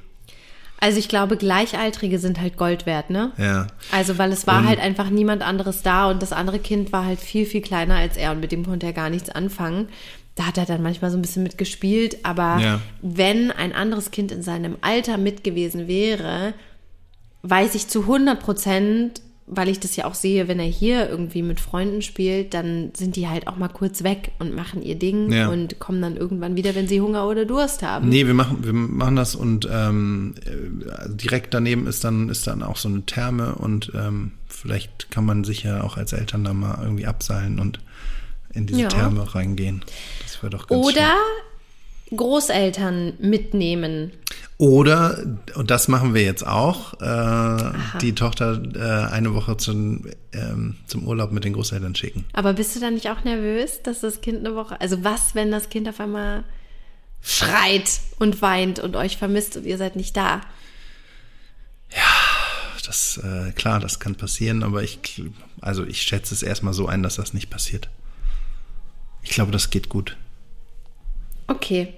Also ich glaube, Gleichaltrige sind halt Gold wert, ne? Ja. Also weil es war Und- halt einfach niemand anderes da und das andere Kind war halt viel, viel kleiner als er und mit dem konnte er gar nichts anfangen. Da hat er dann manchmal so ein bisschen mitgespielt, aber Ja. wenn ein anderes Kind in seinem Alter mit gewesen wäre, weiß ich zu 100 Prozent, weil ich das ja auch sehe, wenn er hier irgendwie mit Freunden spielt, dann sind die halt auch mal kurz weg und machen ihr Ding Ja. und kommen dann irgendwann wieder, wenn sie Hunger oder Durst haben. Nee, wir machen, wir machen das und ähm, äh, direkt daneben ist dann, ist dann auch so eine Therme und ähm, vielleicht kann man sich ja auch als Eltern da mal irgendwie abseilen und in diese Ja. Therme reingehen. Das wäre doch ganz Oder schön. Großeltern mitnehmen. Oder, und das machen wir jetzt auch, äh, die Tochter äh, eine Woche zum, ähm, zum Urlaub mit den Großeltern schicken. Aber bist du dann nicht auch nervös, dass das Kind eine Woche, also was, wenn das Kind auf einmal schreit und weint und euch vermisst und ihr seid nicht da? Das, äh, klar, das kann passieren, aber ich, also ich schätze es erstmal so ein, dass das nicht passiert. Ich glaube, das geht gut. Okay.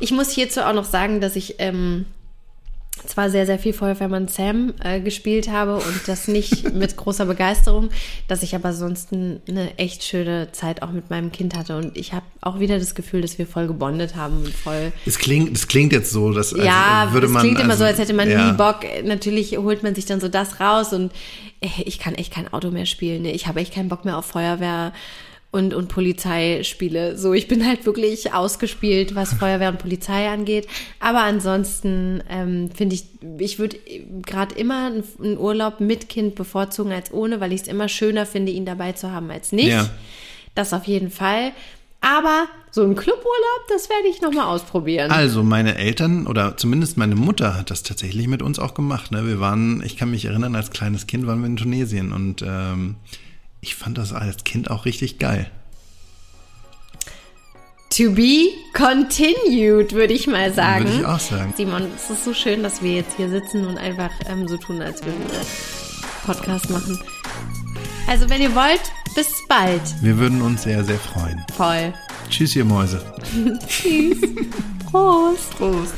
Ich muss hierzu auch noch sagen, dass ich ähm, zwar sehr, sehr viel Feuerwehrmann Sam äh, gespielt habe und das nicht <laughs> mit großer Begeisterung, dass ich aber sonst eine echt schöne Zeit auch mit meinem Kind hatte und ich habe auch wieder das Gefühl, dass wir voll gebondet haben und voll Es klingt, es klingt jetzt so, dass ja, würde es man. klingt immer also, so, als hätte man ja. nie Bock. Natürlich holt man sich dann so das raus und äh, ich kann echt kein Auto mehr spielen. Ne? Ich habe echt keinen Bock mehr auf Feuerwehr und, und Polizeispiele. So, ich bin halt wirklich ausgespielt, was Feuerwehr und Polizei angeht. Aber ansonsten ähm, finde ich, ich würde gerade immer einen- Urlaub mit Kind bevorzugen als ohne, weil ich es immer schöner finde, ihn dabei zu haben als nicht. Ja. Das auf jeden Fall. Aber so ein Cluburlaub, das werde ich nochmal ausprobieren. Also meine Eltern oder zumindest meine Mutter hat das tatsächlich mit uns auch gemacht. Ne? Wir waren, ich kann mich erinnern, als kleines Kind waren wir in Tunesien und ähm, ich fand das als Kind auch richtig geil. To be continued, würde ich mal sagen. Würde ich auch sagen. Simon, es ist so schön, dass wir jetzt hier sitzen und einfach ähm, so tun, als würden wir Podcast machen. Also, wenn ihr wollt, bis bald. Wir würden uns sehr, sehr freuen. Voll. Tschüss, ihr Mäuse. <laughs> Tschüss. Prost. Prost.